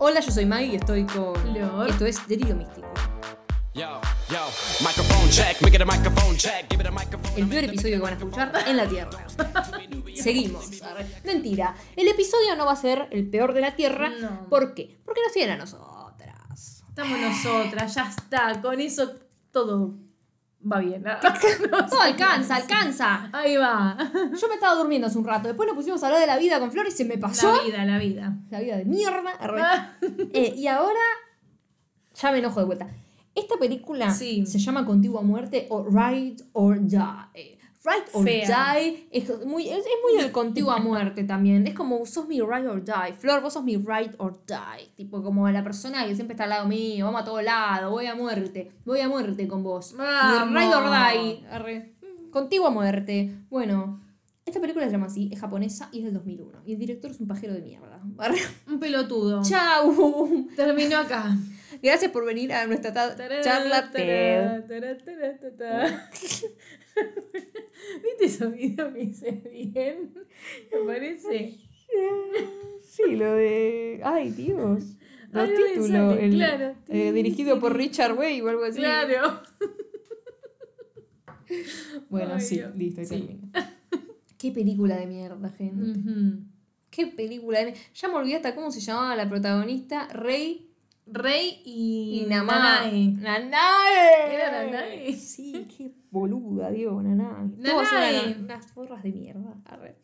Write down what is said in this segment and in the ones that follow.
Hola, yo soy Maggie y estoy con. Flor. Esto es Delirio Místico. El peor episodio que van a escuchar en la Tierra. Seguimos. Mentira. El episodio no va a ser el peor de la Tierra. No. ¿Por qué? Porque nos tienen a nosotras. Estamos nosotras, ya está. Con eso todo va bien. Todo alcanza, alcanza. Ahí va. Yo me estaba durmiendo hace un rato. Después nos pusimos a hablar de la vida con Flor y se me pasó. La vida, la vida. La vida de mierda. Arre. Eh, y ahora ya me enojo de vuelta. Esta película Sí. se llama Contigua Muerte o Ride or Die. Ride or Fea. Die es muy, es, es muy del Contigua Muerte también. Es como sos mi Ride or Die. Flor, vos sos mi Ride or Die. Tipo como la persona que siempre está al lado mío. Vamos a todo lado. Voy a muerte. Voy a muerte con vos. Vamos. Ride or Die. Arre. Contigua Muerte. Bueno. Esta película se llama así, es japonesa y es del 2001. Y el director es un pajero de mierda. Arre. Un pelotudo. Chau. Terminó acá. Gracias por venir a nuestra charla. Tará, tará. ¿Viste esos videos que hice bien? Me parece. Sí, lo de. Ay, Dios. Los Ay, títulos. sale, el- claro. eh, dirigido por Richard Way o algo así. Claro. Bueno, Ay, sí, Dios. listo, ahí Sí. termina. Qué película de mierda, gente. Qué película de mierda. Ya me olvidé hasta cómo se llamaba la protagonista. Rey Rey y, y Namá. Nanae. Nanae. Era Nanae. Sí, qué boluda, Dios, Nanae. Todas Nanae. eran unas forras de mierda. Arre.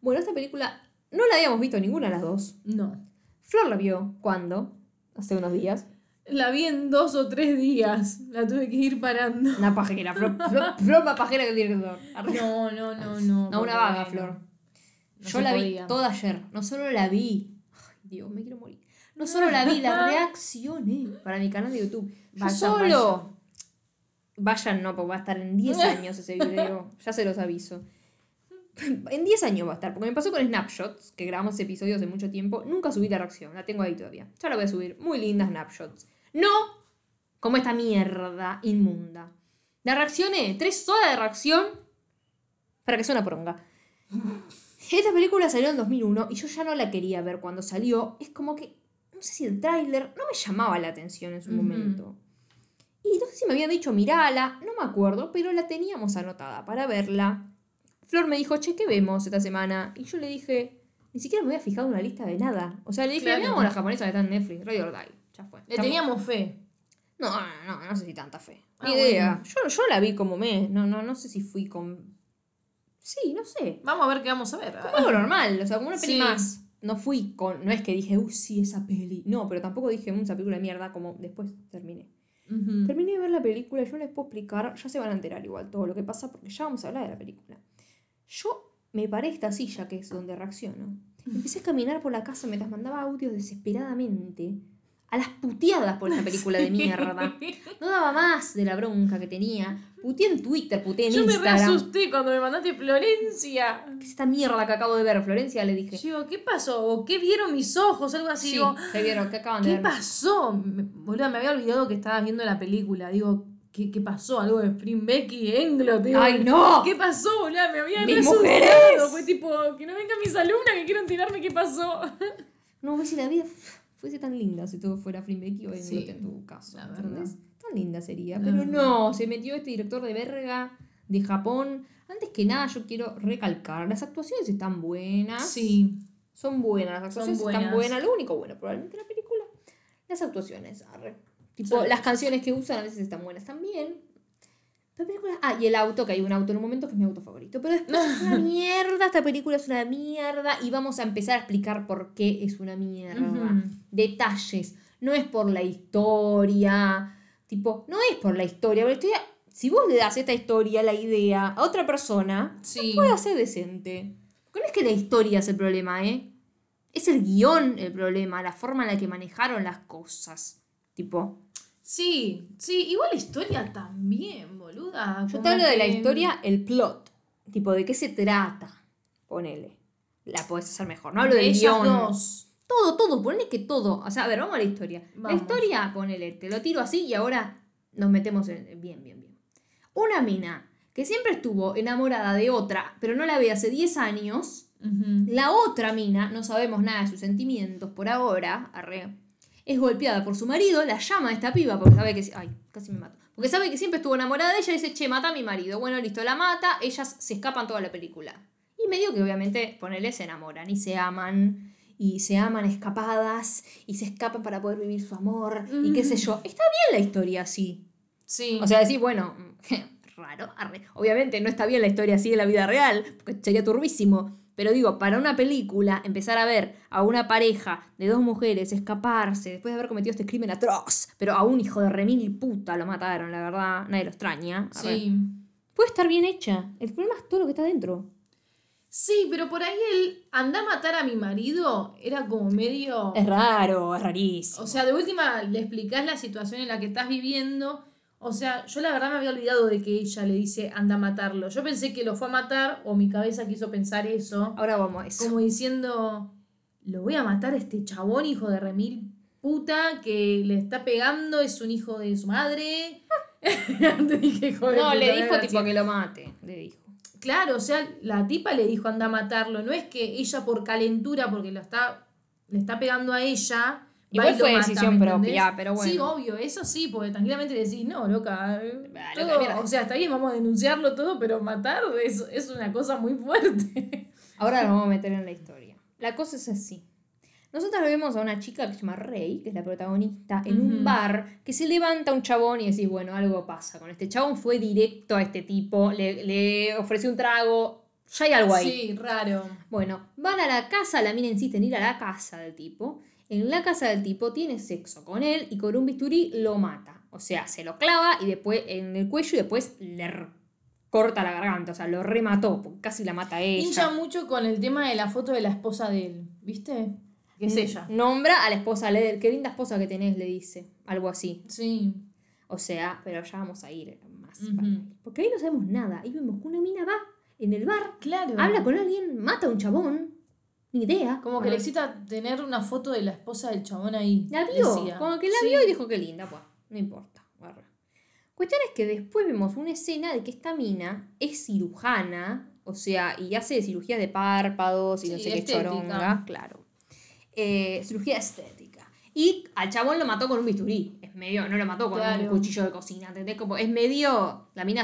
Bueno, esta película no la habíamos visto ninguna de las dos. No. Flor la vio. ¿Cuándo? Hace unos días. La vi en dos o tres días. La tuve que ir parando. Una pajera. Flor, Flor, Flor más pajera que el director. No, no, no, no. No, una vaga, Flor. no Yo la vi toda ayer. No solo la vi. Ay, Dios, me quiero morir. No solo la vi, la reaccioné para mi canal de YouTube. Yo Vayan, solo. Vayan, no, porque va a estar en 10 años ese video. Ya se los aviso. En 10 años va a estar, porque me pasó con Snapshots, que grabamos ese episodio hace mucho tiempo. Nunca subí la reacción, la tengo ahí todavía. Ya la voy a subir. Muy linda Snapshots. No como esta mierda inmunda. La reaccioné, tres horas de reacción para que sea una poronga. Esta película salió en 2001 y yo ya no la quería ver cuando salió. Es como que, no sé si el tráiler no me llamaba la atención en su momento. Y no sé si me habían dicho mirala, no me acuerdo, pero la teníamos anotada para verla. Flor me dijo, che, ¿qué vemos esta semana? Y yo le dije, ni siquiera me había fijado una lista de nada. O sea, le dije, Claro. veamos la japonesa que está en Netflix, Radio or Die. Ya fue. Le Ya teníamos fe. no, no, no, no sé si tanta fe. Ah, Ni idea. Yo, yo la vi como me. No, no, no sé si fui con. Sí, no sé. Vamos a ver qué vamos a ver. Como algo normal. O sea, como una peli Sí. más. No fui con. No es que dije, uy, sí, esa peli. No, pero tampoco dije, "Mm, esa película de mierda, como después terminé. Terminé de ver la película, yo no les puedo explicar, ya se van a enterar igual todo lo que pasa, porque ya vamos a hablar de la película. Yo me paré esta silla, que es donde reacciono. Empecé a caminar por la casa mientras mandaba audios desesperadamente. A las puteadas por esta película de mierda. No daba más de la bronca que tenía. Puteé en Twitter, puteé en Yo me Instagram. reasusté cuando me mandaste Florencia. ¿Qué es esta mierda que acabo de ver? Florencia le dije. Yo ¿qué pasó? ¿O ¿Qué vieron mis ojos? Algo así. Sí, Digo, se vieron, que acaban de ¿qué ver. pasó? Me, boluda, me había olvidado que estabas viendo la película. Digo, ¿qué, qué pasó? Algo de Becky y Englot. Digo, ¡Ay, no! ¿Qué pasó, boluda? Me había ¡Mis mujeres! Fue tipo, que no vengan mis alumnas que quiero enterarme qué pasó. No, ves si la vida fuese tan linda si todo fuera Flimbecky o Sí, en tu caso. la ¿entendés? Tan linda sería. La Pero verdad. no, se metió este director de verga de Japón. Antes que nada, yo quiero recalcar: las actuaciones están buenas. Sí. Son buenas, las actuaciones Son están buenas. buenas. Lo único bueno, probablemente la película, las actuaciones. arre. Tipo, Son- las canciones que usan a veces están buenas también. La película. Ah, y el auto, que hay un auto en un momento que es mi auto favorito. Pero después es una mierda. Esta película es una mierda. Y vamos a empezar a explicar por qué es una mierda. Detalles. No es por la historia. Tipo, no es por la historia. La historia. Si vos le das esta historia, la idea, a otra persona, Sí. puede ser decente. Porque no es que la historia es el problema, ¿eh? Es el guion el problema, la forma en la que manejaron las cosas. Tipo, Sí, sí, igual la historia también, boluda. yo te hablo de la historia, el plot. Tipo, de qué se trata. Ponele. La podés hacer mejor. No hablo Ellas guion. dos. Todo, todo, ponele que todo. O sea, a ver, vamos a la historia. La historia, ponele, te lo tiro así y ahora nos metemos en. Bien, bien, bien. Una mina que siempre estuvo enamorada de otra, pero no la ve hace 10 años. La otra mina, no sabemos nada de sus sentimientos por ahora, arre, es golpeada por su marido, la llama a esta piba porque sabe que... Ay, casi me mato. Porque sabe que siempre estuvo enamorada de ella y dice, che, mata a mi marido. Bueno, listo, la mata, ellas se escapan toda la película. Y medio que obviamente, ponele, se enamoran y se aman. Y se aman escapadas y se escapan para poder vivir su amor y qué sé yo. Está bien la historia así. Sí. O sea, decís, bueno, raro, arre. Obviamente no está bien la historia así en la vida real, porque sería turbísimo. Pero digo, para una película, empezar a ver a una pareja de dos mujeres escaparse después de haber cometido este crimen atroz, pero a un hijo de remil puta lo mataron, la verdad, nadie lo extraña. sí. Puede estar bien hecha. El problema es todo lo que está dentro. Sí, pero por ahí el anda a matar a mi marido era como medio. Es raro, es rarísimo. O sea, de última le explicás la situación en la que estás viviendo. O sea, yo la verdad me había olvidado de que ella le dice anda a matarlo. Yo pensé que lo fue a matar, o mi cabeza quiso pensar eso. Ahora vamos a eso. Como diciendo, lo voy a matar a este chabón, hijo de remil puta, que le está pegando, es un hijo de su madre. Te dije, hijo de No, le dijo tipo que lo mate. Le dijo. Claro, o sea, la tipa le dijo anda a matarlo. No es que ella por calentura, porque lo está, le está pegando a ella. Igual fue mata, decisión ¿me propia, pero bueno. Sí, obvio, eso sí, porque tranquilamente decís, no, loca. Ah, todo- loca, o sea, está bien, vamos a denunciarlo todo, pero matar es, es una cosa muy fuerte. Ahora nos vamos a meter en la historia. La cosa es así. Nosotros vemos a una chica que se llama Rey, que es la protagonista, en un bar, que se levanta un chabón y decís, bueno, algo pasa con este chabón. Fue directo a este tipo, le, le ofreció un trago, ya hay algo ahí. Sí, raro. Bueno, van a la casa, la mina insiste en ir a la casa del tipo. En la casa del tipo tiene sexo con él y con un bisturí lo mata. O sea, se lo clava y después en el cuello y después le corta la garganta. O sea, lo remató, porque casi la mata ella. Hincha mucho con el tema de la foto de la esposa de él, ¿viste? Que es ella. Nombra a la esposa, le, qué linda esposa que tenés, le dice. Algo así. Sí. O sea, pero ya vamos a ir más. Para. Porque ahí no sabemos nada. Ahí vemos que una mina va en el bar, Claro. habla con alguien, mata a un chabón. Ni idea. Como que le excita tener una foto de la esposa del chabón ahí. La vio, decía. como que la Sí. vio y dijo que linda, pues, no importa. arre. Cuestión es que después vemos una escena de que esta mina es cirujana, o sea, y hace cirugías de párpados y no sé qué choronga, claro. Eh, cirugía estética. Y al chabón lo mató con un bisturí. Es medio, no lo mató con un cuchillo de cocina, ¿entendés? Como es medio, la mina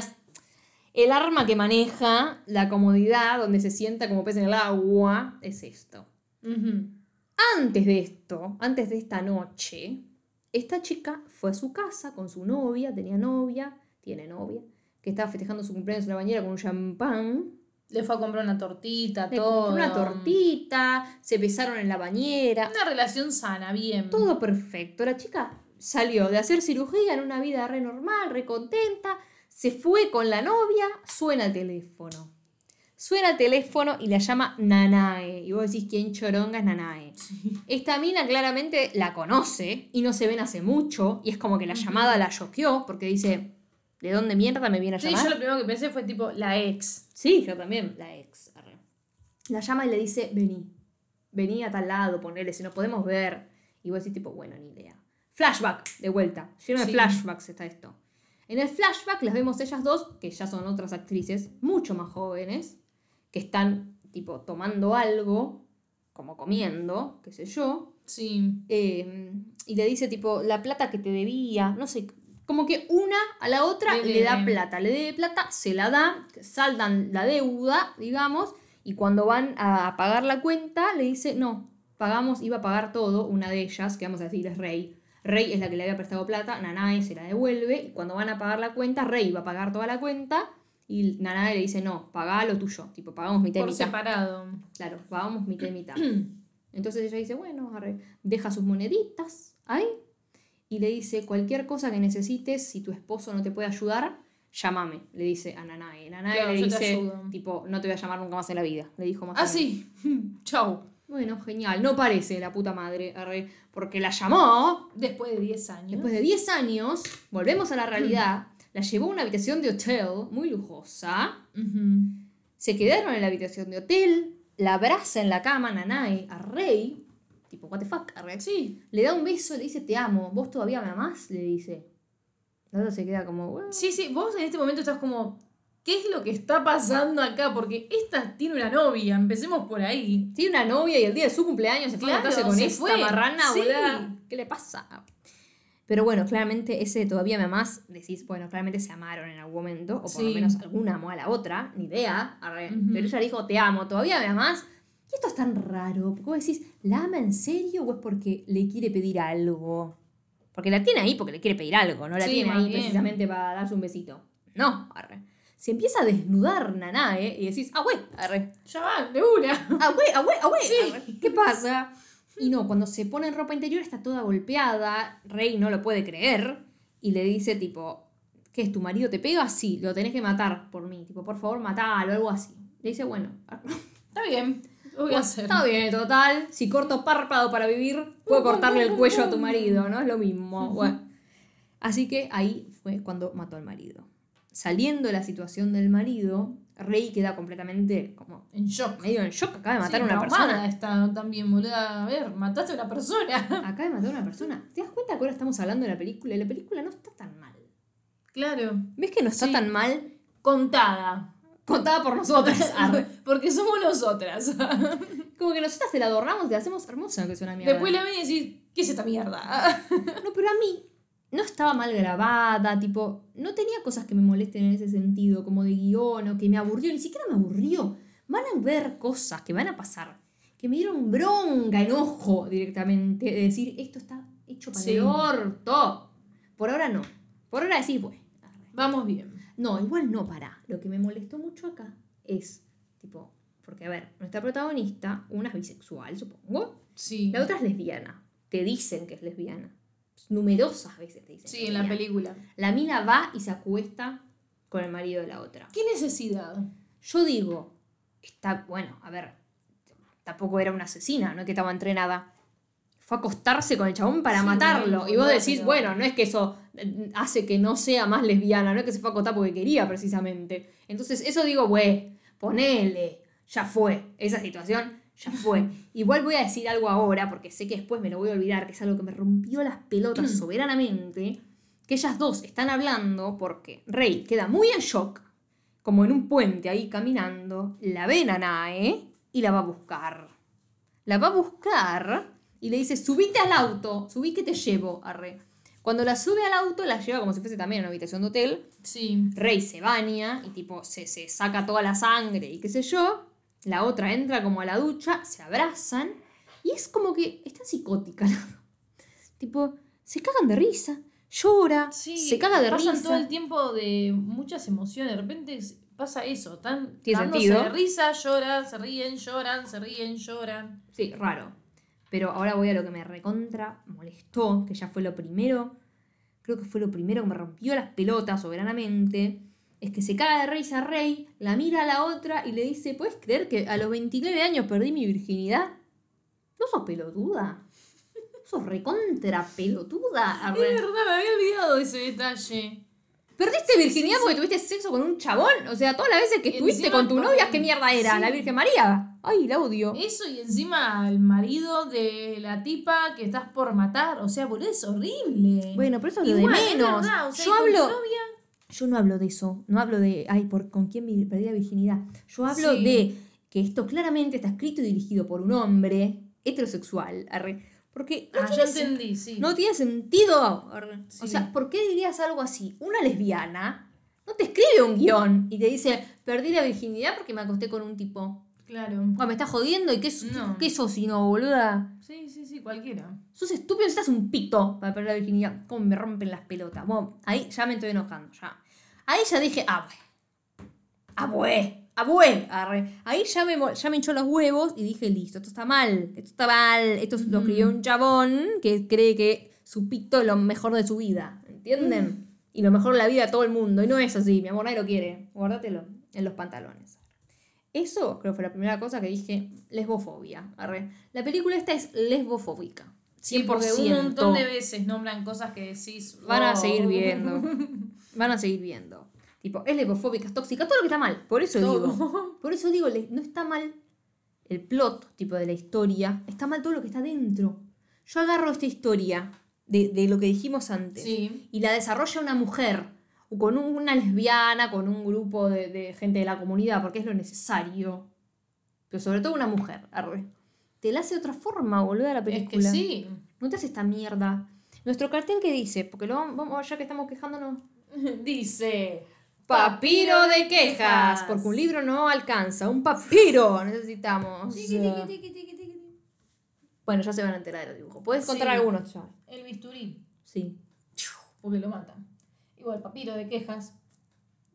el arma que maneja la comodidad donde se sienta como pez en el agua, es esto. Antes de esto, antes de esta noche, esta chica fue a su casa con su novia, tenía novia, tiene novia, que estaba festejando su cumpleaños en la bañera con un champán. Le fue a comprar una tortita, Le todo. compró una tortita, se besaron en la bañera, Una relación sana, bien. todo perfecto. La chica salió de hacer cirugía en una vida re normal, re contenta, se fue con la novia, suena el teléfono. Suena el teléfono y la llama Nanae. Y vos decís, ¿quién choronga es Nanae? Esta mina claramente la conoce y no se ven hace mucho. Y es como que la llamada la choqueó porque dice, ¿de dónde mierda me viene a Sí, llamar? yo lo primero que pensé fue tipo la ex. Sí, yo también, la ex. arre. La llama y le dice, vení, vení a tal lado, ponele, si no podemos ver. Y vos decís tipo, bueno, ni idea. Flashback, de vuelta. Lleno de Sí. flashbacks está esto. En el flashback las vemos ellas dos, que ya son otras actrices, mucho más jóvenes, que están tipo tomando algo, como comiendo, qué sé yo. Sí. eh, y le dice tipo, la plata que te debía, no sé, como que una a la otra Le le, da plata, le debe plata, se la da, saldan la deuda, digamos, y cuando van a pagar la cuenta le dice, no, pagamos, iba a pagar todo, una de ellas, que vamos a decir es Rey. Rey es la que le había prestado plata, Nanae se la devuelve, y cuando van a pagar la cuenta, Rey va a pagar toda la cuenta, y Nanae le dice, no, pagá lo tuyo, tipo, pagamos mitad y Por mitad. separado. Claro, pagamos mitad y mitad. Entonces ella dice, bueno, arre, deja sus moneditas ahí y le dice, cualquier cosa que necesites, si tu esposo no te puede ayudar, llámame, le dice a Nanae. Nanae Claro, le dice, tipo, no te voy a llamar nunca más en la vida, le dijo más Ah, sí. Chau. Bueno, genial, no parece la puta madre, arre, porque la llamó, Después de 10 años. después de 10 años, volvemos a la realidad, la llevó a una habitación de hotel muy lujosa. Se quedaron en la habitación de hotel, la abraza en la cama Nanae a Rey, tipo, what the fuck, a Rey. Sí. Le da un beso, le dice, te amo, vos todavía me amás, le dice. La otra se queda como, "Bueno". Sí, sí. Vos en este momento estás como. ¿Qué es lo que está pasando acá? Porque esta tiene una novia, empecemos por ahí. Tiene una novia y el día de su cumpleaños se fue a Claro, casarse con se esta fue. marrana, Sí. ¿Qué le pasa? Pero bueno, claramente ese todavía me amás. Decís, bueno, claramente se amaron en algún momento. O por lo menos alguna amó a la otra. Ni idea. arre. Pero ella dijo, te amo, todavía me amás. Y esto es tan raro. Porque vos decís, ¿la ama en serio o es porque le quiere pedir algo? Porque la tiene ahí porque le quiere pedir algo. No la Sí, tiene ahí bien. precisamente para darse un besito. No, arre. Se empieza a desnudar Nanae y decís, ah, güey, arre. Ya va, de una. Ah, güey, ah, güey, ah, güey. Sí. ¿Qué pasa? Y no, cuando se pone en ropa interior está toda golpeada. Rey no lo puede creer. Y le dice, tipo, ¿qué es? ¿Tu marido te pega? Sí, lo tenés que matar por mí. Tipo, por favor, matalo, algo así. Le dice, bueno, Está bien, voy a hacer. está bien, total. Si corto párpado para vivir, puedo cortarle el cuello a tu marido, ¿no? Es lo mismo. Bueno. Así que ahí fue cuando mató al marido. Saliendo de la situación del marido, Rey queda completamente como En shock. medio en shock. Acaba de matar Sí, a una persona. está también, boluda. A ver, mataste a una persona. Acaba de matar a una persona. ¿Te das cuenta que ahora estamos hablando de la película? Y la película no está tan mal. Claro. ¿Ves que no está Sí. tan mal? Contada. Contada por nosotras. Porque somos nosotras. Como que nosotras te la adornamos, te la hacemos hermosa, que es una mierda. Después la ven y decís, ¿qué es esta mierda? No, pero a mí no estaba mal grabada, tipo, no tenía cosas que me molesten en ese sentido, como de guion o que me aburrió, ni siquiera me aburrió. Van a ver cosas que van a pasar, que me dieron bronca, enojo directamente, de decir, esto está hecho para Sí. el orto. Por ahora no. Por ahora decís, bueno. Vamos bien. No, igual no para. Lo que me molestó mucho acá es, tipo, porque a ver, nuestra protagonista, una es bisexual, supongo, Sí. la otra es lesbiana. Te dicen que es lesbiana. Numerosas veces te dicen. Sí, en la película. La mina va y se acuesta con el marido de la otra. ¿Qué necesidad? Yo digo, está, bueno, a ver, tampoco era una asesina, no es que estaba entrenada. Fue a acostarse con el chabón para Sí, matarlo. y vos no, decís, bueno, no es que eso hace que no sea más lesbiana, no es que se fue a acostar porque quería precisamente. Entonces, eso digo, güey, ponele, ya fue. Esa situación ya fue. Igual voy a decir algo ahora, porque sé que después me lo voy a olvidar, que es algo que me rompió las pelotas soberanamente. Que ellas dos están hablando porque Rey queda muy en shock, como en un puente ahí caminando, la ve Nanae y la va a buscar. La va a buscar y le dice, subite al auto, subí que te llevo, arre. Cuando la sube al auto, la lleva como si fuese también a una habitación de hotel. Sí. Rey se baña y tipo se, se saca toda la sangre y qué sé yo. La otra entra como a la ducha, se abrazan y es como que está psicótica. tipo, se cagan de risa, llora, Sí. se caga de pasan risa. todo el tiempo de muchas emociones. De repente pasa eso. Están sentido. de risa, lloran, se ríen, lloran, se ríen, lloran. Sí, raro. Pero ahora voy a lo que me recontra molestó, que ya fue lo primero, creo que fue lo primero que me rompió las pelotas soberanamente, es que se caga de risa Rey, la mira a la otra y le dice, ¿puedes creer que a los 29 años perdí mi virginidad? ¿No sos pelotuda? ¿Sos recontra pelotuda? Es verdad, me había olvidado de ese detalle. ¿Perdiste virginidad porque tuviste sexo con un chabón? O sea, todas las veces que estuviste con tu novia, ¿qué mierda era? Sí. ¿La Virgen María? Ay, la odio. Eso y encima al marido de la tipa que estás por matar. O sea, boludo, es horrible. Bueno, pero eso es lo de es menos. verdad, o sea, Yo hablo... novia, Yo no hablo de eso, no hablo de, ay, por, con quién perdí la virginidad. Yo hablo Sí. de que esto claramente está escrito y dirigido por un hombre heterosexual. arre, porque no, Ah, tiene, entendí, sí. no tiene sentido. arre. O sea, ¿por qué dirías algo así? Una lesbiana no te escribe un guion y te dice, perdí la virginidad porque me acosté con un tipo. Claro. Ah, ¿Me estás jodiendo? ¿Y qué, No. qué sos si no, boluda? Sí, cualquiera. Sos estúpido, estás un pito para perder la virginidad. ¿Cómo me rompen las pelotas? Bueno, ahí ya me estoy enojando, ya. Ahí ya dije, ah, bueno. Ah, bueno. Ah. Arre. Ahí ya me, ya me hinchó los huevos y dije, listo, esto está mal. Esto está mal. Esto es- lo escribió un chabón que cree que su pito es lo mejor de su vida. ¿Entienden? Y lo mejor de la vida de todo el mundo. Y no es así, mi amor, nadie lo quiere. Guárdatelo en los pantalones. Eso creo que fue la primera cosa que dije, lesbofobia. Arre. La película esta es lesbofóbica. 100%. Sí, porque un montón de veces nombran cosas que decís. Van a seguir viendo. Van a seguir viendo. Tipo, es lesbofóbica, es tóxica, todo lo que está mal. Por eso Todo. digo. Por eso digo, no está mal el plot, tipo de la historia. Está mal todo lo que está dentro. Yo agarro esta historia de, de lo que dijimos antes Sí. y la desarrolla una mujer con una lesbiana, con un grupo de, de gente de la comunidad, porque es lo necesario. Pero sobre todo una mujer, arre. Te la hace de otra forma, boludo, la Es película. que sí. No te hace esta mierda. Nuestro cartel, ¿qué dice? Porque lo vamos, ya que estamos quejándonos. Dice. Papiro de quejas, porque un libro no alcanza, un papiro necesitamos. Bueno, ya se van a enterar del dibujo. Puedes contar Sí. algunos ya. El bisturí. Sí. Porque lo matan. Igual papiro de quejas.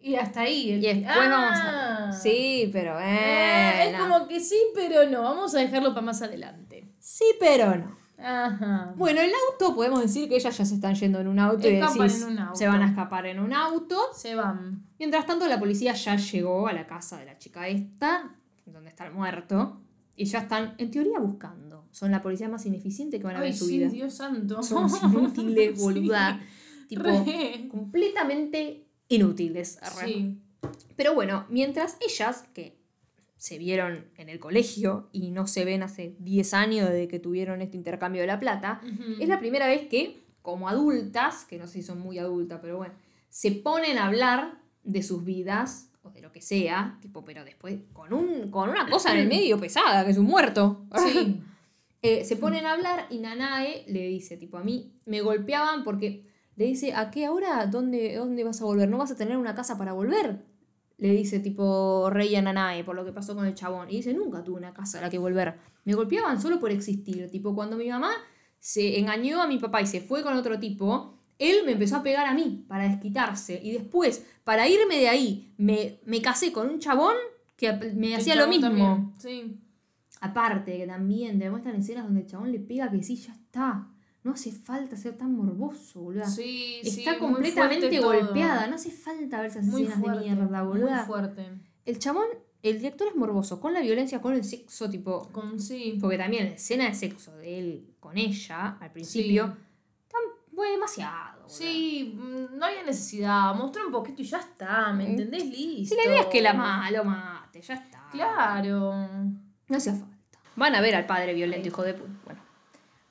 Y hasta ahí. El... Y después Ah. vamos a... Sí, pero Eh, es como que sí, pero no. Vamos a dejarlo para más adelante. Sí, pero no. Ajá. Bueno, el auto, podemos decir que ellas ya se están yendo en un auto y decís, en un auto. se van a escapar en un auto. Se van. Mientras tanto, la policía ya llegó a la casa de la chica esta, donde está el muerto, y ya están, en teoría, buscando. Son la policía más ineficiente que van a ver en su sí, vida. Dios santo. Son inútiles, Sí. Tipo, Re. completamente inútiles. Sí. Pero bueno, mientras ellas, que se vieron en el colegio y no se ven hace 10 años desde que tuvieron este intercambio de la plata, es la primera vez que, como adultas, que no sé si son muy adultas, pero bueno, se ponen a hablar de sus vidas o de lo que sea, tipo, pero después con, un, con una cosa en el medio pesada, que es un muerto. Sí. Eh, se ponen a hablar y Nanae le dice, tipo, a mí me golpeaban porque le dice, ¿a qué ahora? ¿Dónde, ¿Dónde vas a volver? ¿No vas a tener una casa para volver? Le dice, tipo, Rey a Nanae por lo que pasó con el chabón. Y dice, nunca tuve una casa a la que volver. Me golpeaban solo por existir. Tipo, cuando mi mamá se engañó a mi papá y se fue con otro tipo, él me empezó a pegar a mí para desquitarse. Y después, para irme de ahí, me, me casé con un chabón que me El hacía lo mismo. también. Sí. Aparte, que también te muestran escenas donde el chabón le pega que sí, ya está. No hace falta ser tan morboso, boludo. Sí, sí, está muy completamente todo. golpeada. No hace falta ver esas Muy escenas fuerte. de mierda, Muy boludo. fuerte. El chabón, el director es morboso. Con la violencia, con el sexo, tipo. Con, sí. Porque también la escena de sexo de él con ella, al principio, tan, fue demasiado. boludo. Sí, mm, no había necesidad. Mostrar un poquito y ya está, ¿me entendés? Listo. Si la idea es que la ma lo mate, ya está. Claro. No hacía falta. Van a ver al padre violento, hijo de puta. Bueno.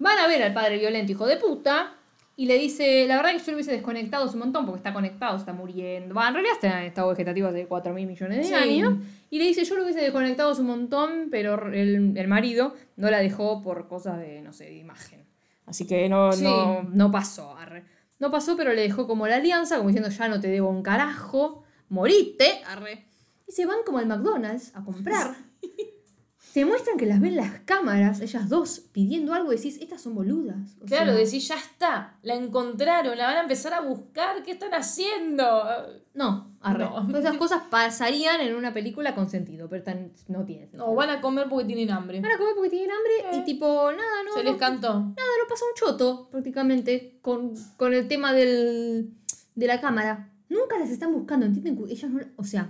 Van a ver al padre violento, hijo de puta. Y le dice, la verdad que yo lo hubiese desconectado un montón porque está conectado, está muriendo. Va, en realidad está en estado vegetativo hace 4 mil millones de Sí. años. Y le dice, yo lo hubiese desconectado un montón, pero el, el marido no la dejó por cosas de, no sé, de imagen. Así que no, Sí. no, no pasó. arre. No pasó, pero le dejó como la alianza, como diciendo, ya no te debo un carajo, morite. Arre. Y se van como al McDonald's a comprar. Te muestran que las ven las cámaras, ellas dos, pidiendo algo y decís, estas son boludas. O Claro, sea, decís, ya está. La encontraron, la van a empezar a buscar. ¿Qué están haciendo? No, arre. No. Todas esas cosas pasarían en una película con sentido, pero tan- no tiene sentido. No, van a comer porque tienen hambre. Van a comer porque tienen hambre y tipo, nada, no. Se les cantó. nada, no pasa un choto, prácticamente, con, con el tema del, de la cámara. Nunca las están buscando, ¿entienden? Ellas no, o sea,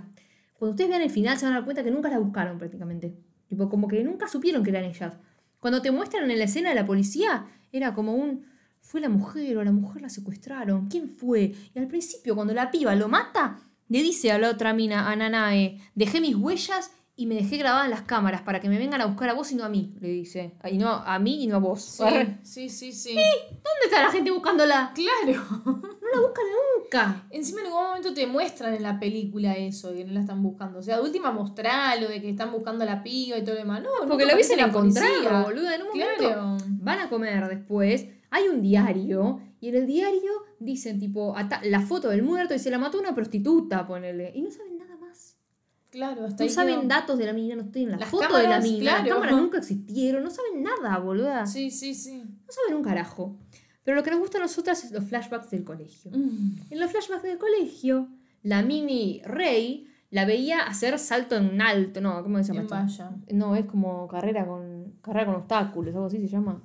cuando ustedes vean el final se van a dar cuenta que nunca las buscaron prácticamente. Como que nunca supieron que eran ellas. Cuando te muestran en la escena de la policía, era como un... Fue la mujer o la mujer la secuestraron. ¿Quién fue? Y al principio, cuando la piba lo mata, le dice a la otra mina, a Nanae, dejé mis huellas y me dejé grabadas en las cámaras para que me vengan a buscar a vos y no a mí, le dice. Y no a mí y no a vos. Sí, sí, sí, sí. ¿Dónde está la gente buscándola? Claro. No la buscan nunca. Encima en algún momento te muestran en la película eso, que no la están buscando. O sea, de última mostralo de que están buscando a la piba y todo lo demás. No, Porque nunca lo hubiesen encontrado, boluda. En un momento Claro. van a comer después. Hay un diario. Y en el diario dicen, tipo, la foto del muerto y se la mató una prostituta, ponele. Y no saben. Claro, hasta No ahí saben quedó. datos de la mina, no tienen la Las foto de la cámaras, mina. Las cámaras nunca existieron. No saben nada, boluda. Sí, sí, sí. No saben un carajo. Pero lo que nos gusta a nosotras es los flashbacks del colegio. Mm. En los flashbacks del colegio, la mini Rey la veía hacer salto en alto. No, ¿cómo se llama En esto? valla. No, es como carrera con carrera con obstáculos, algo así se llama.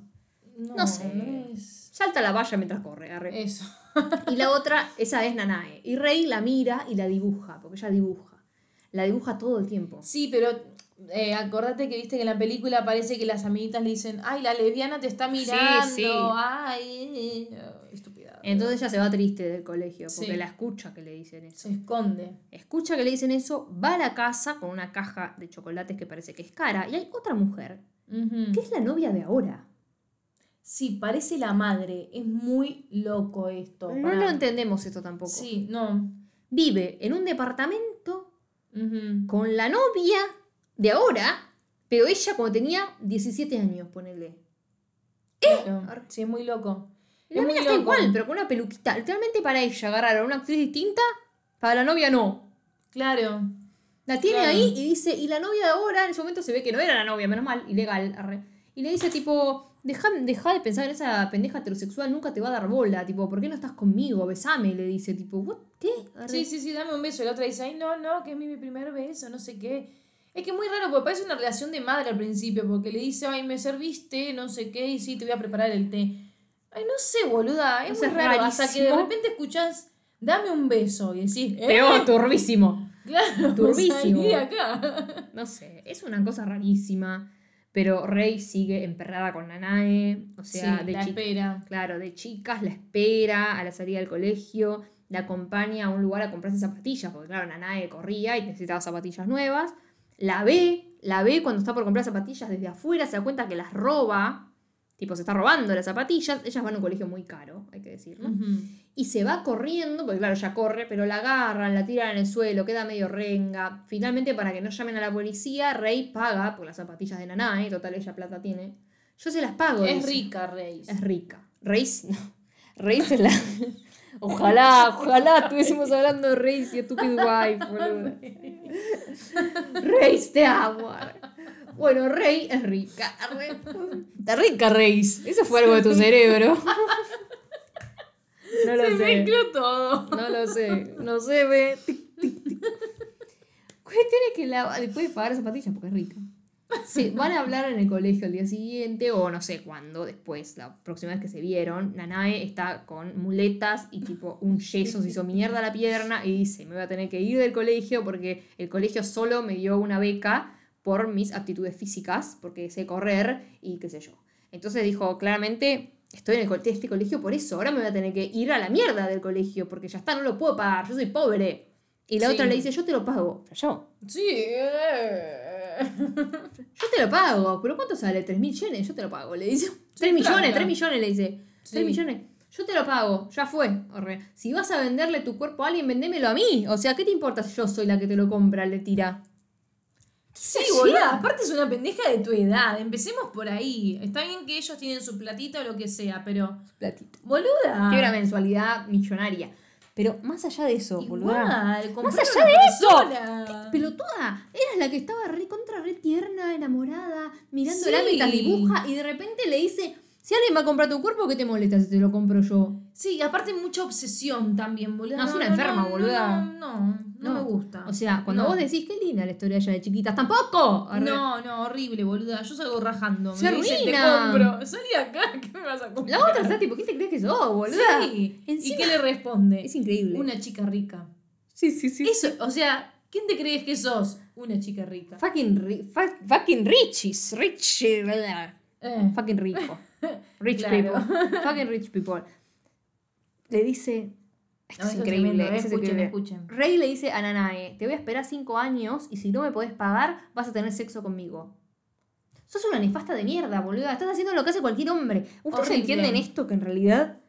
No, No sé. no es- Salta la valla mientras corre, arre. Eso. Y la otra, esa es Nanae. Y Rey la mira y la dibuja, porque ella dibuja. La dibuja todo el tiempo. Sí, pero eh, acordate que viste que en la película parece que las amiguitas le dicen, ay, la lesbiana te está mirando, sí. ay, eh, estúpida. Entonces ella se va triste del colegio, porque Sí. la escucha que le dicen eso. Se esconde. Escucha que le dicen eso, va a la casa con una caja de chocolates que parece que es cara. Y hay otra mujer, que es la novia de ahora. Sí, parece la madre. Es muy loco esto. No para- lo entendemos esto tampoco. Sí, no. vive en un departamento Con la novia de ahora, pero ella cuando tenía 17 años, ponele. Claro. Sí, es muy loco. La Es muy está loco. igual, pero con una peluquita. Literalmente para ella agarraron una actriz distinta, para la novia no. Claro. La tiene Claro. ahí y dice, y la novia de ahora en ese momento se ve que no era la novia, menos mal, ilegal, arre. Y le dice tipo, deja, deja de pensar en esa pendeja heterosexual, nunca te va a dar bola, tipo, ¿por qué no estás conmigo? Besame, le dice, tipo, ¿what? ¿Qué? Arre. Sí, sí, sí, dame un beso. La otra dice, ay, no, no, que es mi, mi primer beso, no sé qué. Es que es muy raro porque parece una relación de madre al principio, porque le dice, ay, me serviste, no sé qué, y sí, te voy a preparar el té. Ay, no sé, boluda, es No muy raro. Hasta que de rarísimo. repente escuchás, dame un beso, y decís, ¿eh? Peor, turbísimo. Claro, turbísimo. acá. No sé, es una cosa rarísima. Pero Rey sigue emperrada con Nanae. O sea, sí, de la espera. Claro, de chicas la espera a la salida del colegio, la acompaña a un lugar a comprarse zapatillas, porque claro, Nanae corría y necesitaba zapatillas nuevas. La ve, la ve cuando está por comprar zapatillas desde afuera, se da cuenta que las roba, tipo se está robando las zapatillas. Ellas van a un colegio muy caro, hay que decirlo. Y se va corriendo, porque claro, ya corre, pero la agarran, la tiran en el suelo, queda medio renga. Finalmente, para que no llamen a la policía, Rey paga por las zapatillas de Nanae, total ella plata tiene. Yo se las pago. Es dice. rica, Reis. Es rica. Reis, no. Reis es la. Ojalá, ojalá estuviésemos hablando de Reis y Stupid Wife, boludo. Reis, te amo. Bueno, Rey es rica. Está rica, Reis. Eso fue algo de tu cerebro. No lo Se sé. mezcló todo. No lo sé. No se ve. Tic, tic, tic. Cuestión es que la, después de pagar zapatillas, porque es rica. Sí, van a hablar en el colegio el día siguiente, o no sé cuándo, después, la próxima vez que se vieron. Nanae está con muletas y tipo un yeso, se hizo mierda la pierna y dice: Me voy a tener que ir del colegio porque el colegio solo me dio una beca por mis aptitudes físicas, porque sé correr y qué sé yo. Entonces dijo claramente: Estoy en el este colegio por eso, ahora me voy a tener que ir a la mierda del colegio porque ya está, no lo puedo pagar, yo soy pobre. Y la Sí. otra le dice: Yo te lo pago. Yo. Sí. eh. Yo te lo pago, pero ¿cuánto sale? ¿3 mil yenes? Yo te lo pago, le dice. 3 Sí, millones, plata. 3 millones, le dice. 3 Sí. millones. Yo te lo pago, ya fue. Si vas a venderle tu cuerpo a alguien, vendémelo a mí. O sea, ¿qué te importa si yo soy la que te lo compra? Le tira. Sí, boluda, aparte es una pendeja de tu edad. Empecemos por ahí. Está bien que ellos tienen su platita o lo que sea, pero. Platito. Boluda. Tiene una mensualidad millonaria. Pero más allá de eso, boluda. Comprar allá de eso. persona. Pelotuda, eras la que estaba re contra re tierna, enamorada, mirando Sí. la mientras dibuja y de repente le dice, si alguien va a comprar tu cuerpo, ¿qué te molesta si te lo compro yo? Sí, y aparte mucha obsesión también, boluda. No, es una enferma, no, boluda. No, no, no, me gusta. O sea, cuando No. vos decís, qué linda la historia de ella de chiquitas, tampoco. Arre. No, no, horrible, boluda. Yo salgo rajando. Se me dicen, te compro. Salí acá, ¿qué me vas a comprar? La otra está tipo, ¿quién te crees que sos, boluda? Sí. ¿Y Encima- qué le responde? Es increíble. Una chica rica. Sí, sí, sí. Eso, o sea, ¿quién te crees que sos? Una chica rica. Fucking, ri- fucking riches. Rich. Eh, Fucking rico. Rich Claro. people. Fucking rich people. Le dice. Esto no, es increíble. eh, es escuchen, increíble. escuchen. Rey le dice a Nanae: Te voy a esperar cinco años y si no me podés pagar, vas a tener sexo conmigo. Sos una nefasta de mierda, boluda. Estás haciendo lo que hace cualquier hombre. ¿Ustedes Horrible. entienden esto que en realidad.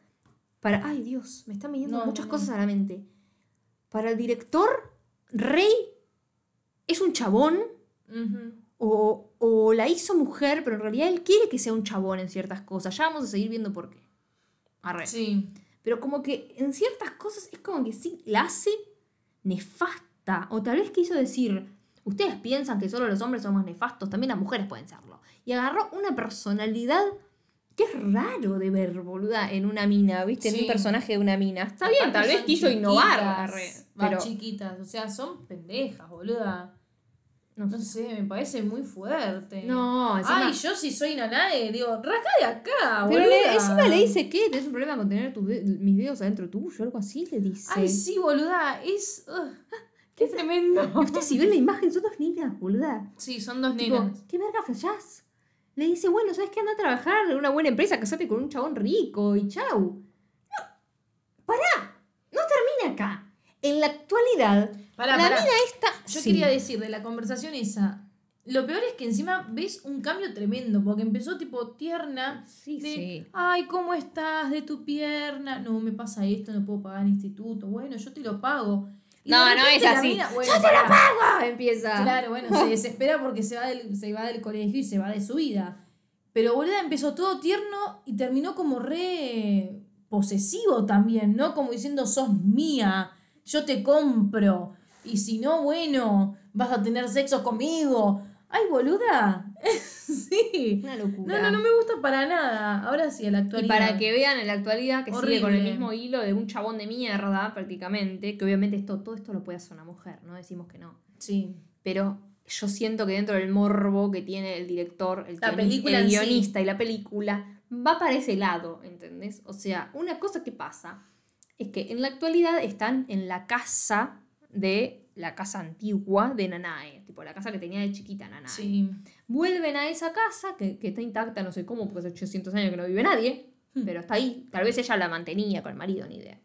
Para. Ay, Dios, me están viniendo No, muchas no, cosas a la mente. Para el director, Rey es un chabón Ujú. O, o la hizo mujer, pero en realidad él quiere que sea un chabón en ciertas cosas. Ya vamos a seguir viendo por qué. Arre. Sí. Pero como que en ciertas cosas es como que sí, la hace nefasta. O tal vez quiso decir, ustedes piensan que solo los hombres somos nefastos, también las mujeres pueden serlo. Y agarró una personalidad que es raro de ver, boluda, en una mina, ¿viste? En un personaje de una mina. Está bien, tal vez quiso innovar. chiquitas, va, pero chiquitas, o sea, son pendejas, boluda. No No sé. sé, me parece muy fuerte. No, encima- Ay, yo si soy nanae, digo, rasca de acá, Pero boluda. le- encima le dice que tenés un problema con tener tus de- mis dedos adentro tuyo, algo así, le dice. Ay, sí, boluda, es... qué tremendo. Y Usted si ven la imagen, son dos niñas, boluda. Sí, son dos Tipo, nenas. ¿qué verga flashás? Le dice, bueno, ¿sabes qué? Anda a trabajar en una buena empresa, casate con un chabón rico y chau. No, pará, no termina acá. En la actualidad, Pará, la pará. mina esta... Yo Sí. quería decir de la conversación esa, lo peor es que encima ves un cambio tremendo, porque empezó tipo tierna, Sí, de, sí. ay, ¿cómo estás de tu pierna? No, me pasa esto, no puedo pagar el instituto. Bueno, yo te lo pago. Y No, no es así. mina- bueno, ¡Yo te pará. pago! Empieza. Claro, bueno, se desespera porque se va, del, se va del colegio y se va de su vida. Pero boluda empezó todo tierno y terminó como re posesivo también, ¿no? Como diciendo, sos mía, yo te compro. Y si no, bueno, vas a tener sexo conmigo. Ay, boluda. sí. Una locura. No, no, no me gusta para nada. Ahora sí, a la Y actualidad. para que vean en la actualidad que sigue con el mismo hilo de un chabón de mierda, prácticamente, que obviamente esto, todo esto lo puede hacer una mujer, no decimos que no. Sí. Pero yo siento que dentro del morbo que tiene el director, el, La guioni- película el sí. guionista y la película, va para ese lado, ¿entendés? O sea, una cosa que pasa es que en la actualidad están en la casa de la casa antigua de Nanae, tipo la casa que tenía de chiquita Nanae. Sí. Vuelven a esa casa, que, que está intacta, no sé cómo, porque hace 800 años que no vive nadie, Hmm. pero está ahí. Tal vez ella la mantenía con el marido, ni idea.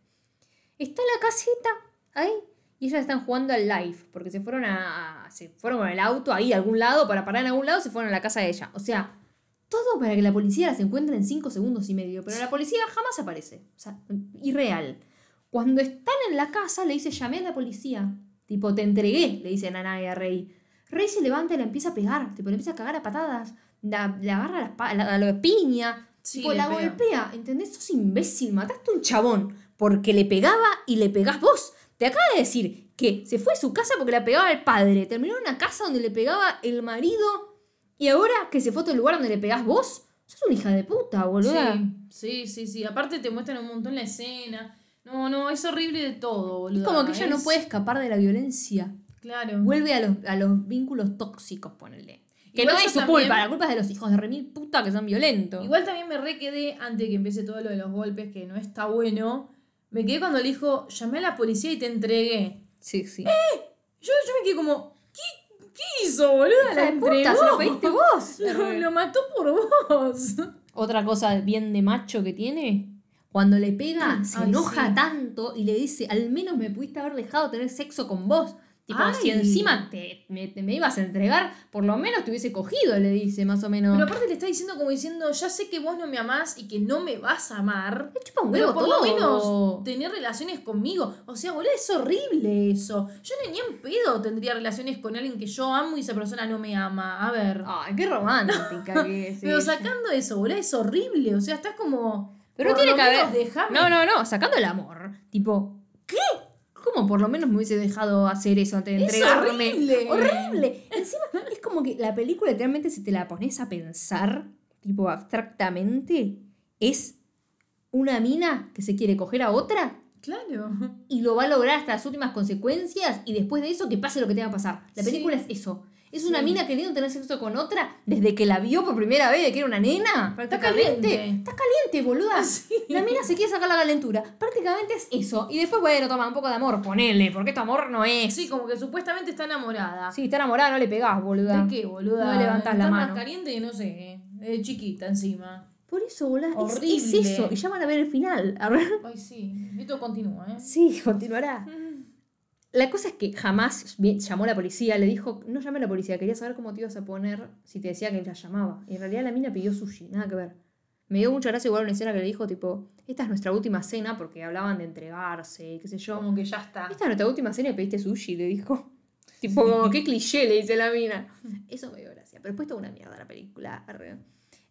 Está la caseta ahí y ellas están jugando al live, porque se fueron a, a- se fueron con el auto ahí a algún lado, para parar en algún lado, se fueron a la casa de ella. O sea, todo para que la policía las encuentre en 5 segundos y medio, pero la policía jamás aparece. O sea, irreal. Cuando están en la casa, le dice, llamé a la policía. Tipo, te entregué, le dice Nanae a Rey. Rey se levanta y la empieza a pegar, tipo, le empieza a cagar a patadas, la, le agarra la, espa- la, la piña, Sí, tipo, la pega. golpea, ¿entendés? Sos imbécil, mataste a un chabón porque le pegaba y le pegás vos. Te acaba de decir que se fue a su casa porque la pegaba el padre, terminó en una casa donde le pegaba el marido y ahora que se fue a otro lugar donde le pegás vos, sos una hija de puta, boluda. Sí, sí, sí, sí. Aparte te muestran un montón la escena. No, no, es horrible de todo, boludo. Es como que ella no puede escapar de la violencia. Claro. Vuelve a los, a los vínculos tóxicos, ponele. Que Igual no es su también- culpa, la culpa es de los hijos de remil puta que son violentos. Igual también me re quedé, antes de que empiece todo lo de los golpes, que no está bueno, me quedé cuando le dijo, llamé a la policía y te entregué. Sí, sí. Yo, yo me quedé como, ¿qué, qué hizo, boludo? Hija La de puta, entregó. se lo pediste vos. Lo, lo mató por vos. Otra cosa bien de macho que tiene, cuando le pega, se Ay, enoja sí. tanto y le dice, al menos me pudiste haber dejado tener sexo con vos. Tipo, si Ay. encima te, me, te- me ibas a entregar, por lo menos te hubiese cogido, le dice, más o menos. Pero aparte le está diciendo como diciendo, ya sé que vos no me amás y que no me vas a amar. Le chupa un Pero huevo por todo. lo menos tener relaciones conmigo. O sea, boludo, es horrible eso. Yo ni en pedo tendría relaciones con alguien que yo amo y esa persona no me ama. A ver. Ay, qué romántica que es. Pero sacando eso, boludo, es horrible. O sea, estás como. Pero por tiene lo que menos haber. Déjame. No, no, no, sacando el amor. Tipo, ¿qué? ¿Cómo por lo menos me hubiese dejado hacer eso antes de Es entregarme? horrible. Horrible. Encima, es como que la película, literalmente, si te la pones a pensar, tipo abstractamente, es una mina que se quiere coger a otra Claro. y lo va a lograr hasta las últimas consecuencias y después de eso que pase lo que tenga que pasar. La Sí. película es eso. Es una Sí. mina queriendo tener sexo con otra desde que la vio por primera vez de que era una nena. Prácticamente. caliente. Está caliente, boluda. Sí. La mina se quiere sacar la calentura. Prácticamente es eso. Y después, bueno, toma un poco de amor, ponele, porque tu amor no es. Sí, como que supuestamente está enamorada. Sí, está enamorada, no le pegás, boluda. ¿De qué, boluda? No levantás la Está mano. más caliente que no sé, eh. Chiquita encima. Por eso, boluda, es, Horrible. es eso. Y ya van a ver el final. A ver. Ay, sí. Esto continúa, ¿eh? Sí, continuará. La cosa es que jamás llamó a la policía, le dijo, no llamé a la policía, quería saber cómo te ibas a poner si te decía que la llamaba. Y en realidad la mina pidió sushi, nada que ver. Me dio mucha gracia igual una escena que le dijo, tipo, esta es nuestra última cena, porque hablaban de entregarse y qué sé yo. Como que ya está. Esta es nuestra última cena y pediste sushi, le dijo. Tipo, como qué cliché, le dice la mina. Eso me dio gracia. Pero después toda una mierda la película.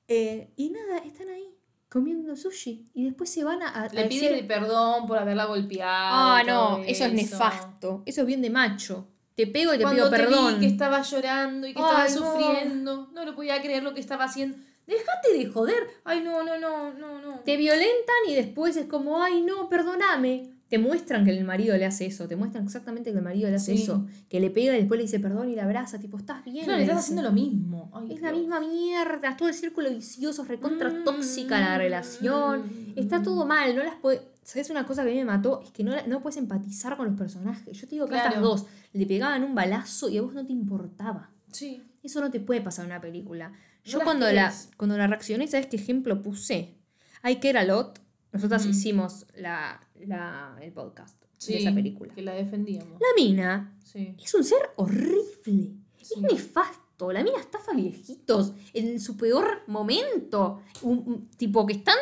Eh, y nada, están ahí comiendo sushi. Y después se van a, a Le decir- pide perdón por haberla golpeado. Ah, no, todo eso es nefasto. Eso es bien de macho. Te pego y te Cuando pido te perdón. vi que estaba llorando y que Ay, estaba no. sufriendo, no lo podía creer lo que estaba haciendo. Déjate de joder. Ay, no, no, no, no, no. Te violentan y después es como, ay, no, perdóname. Te muestran que el marido le hace eso. Te muestran exactamente que el marido le hace Sí. eso. Que le pega y después le dice perdón y la abraza. Tipo, estás bien. Claro, le estás haciendo lo mismo. Ay, Es la misma mierda, es todo el círculo vicioso, recontra Mm, tóxica la relación. Está todo mal, no las puedes. ¿Sabes una cosa que a mí me mató? Es que no, no puedes empatizar con los personajes. Yo te digo que a estas Claro. dos le pegaban un balazo y a vos no te importaba. Sí. Eso no te puede pasar en una película. Yo cuando la, cuando la reaccioné, ¿sabes qué ejemplo puse? I Care a Lot. Nosotras Mm. hicimos la, la- el podcast Sí. de esa película. Que la defendíamos. La mina Sí. es un ser horrible. Sí. Es nefasto. La mina estafa viejitos en su peor momento. Un- un- tipo que están.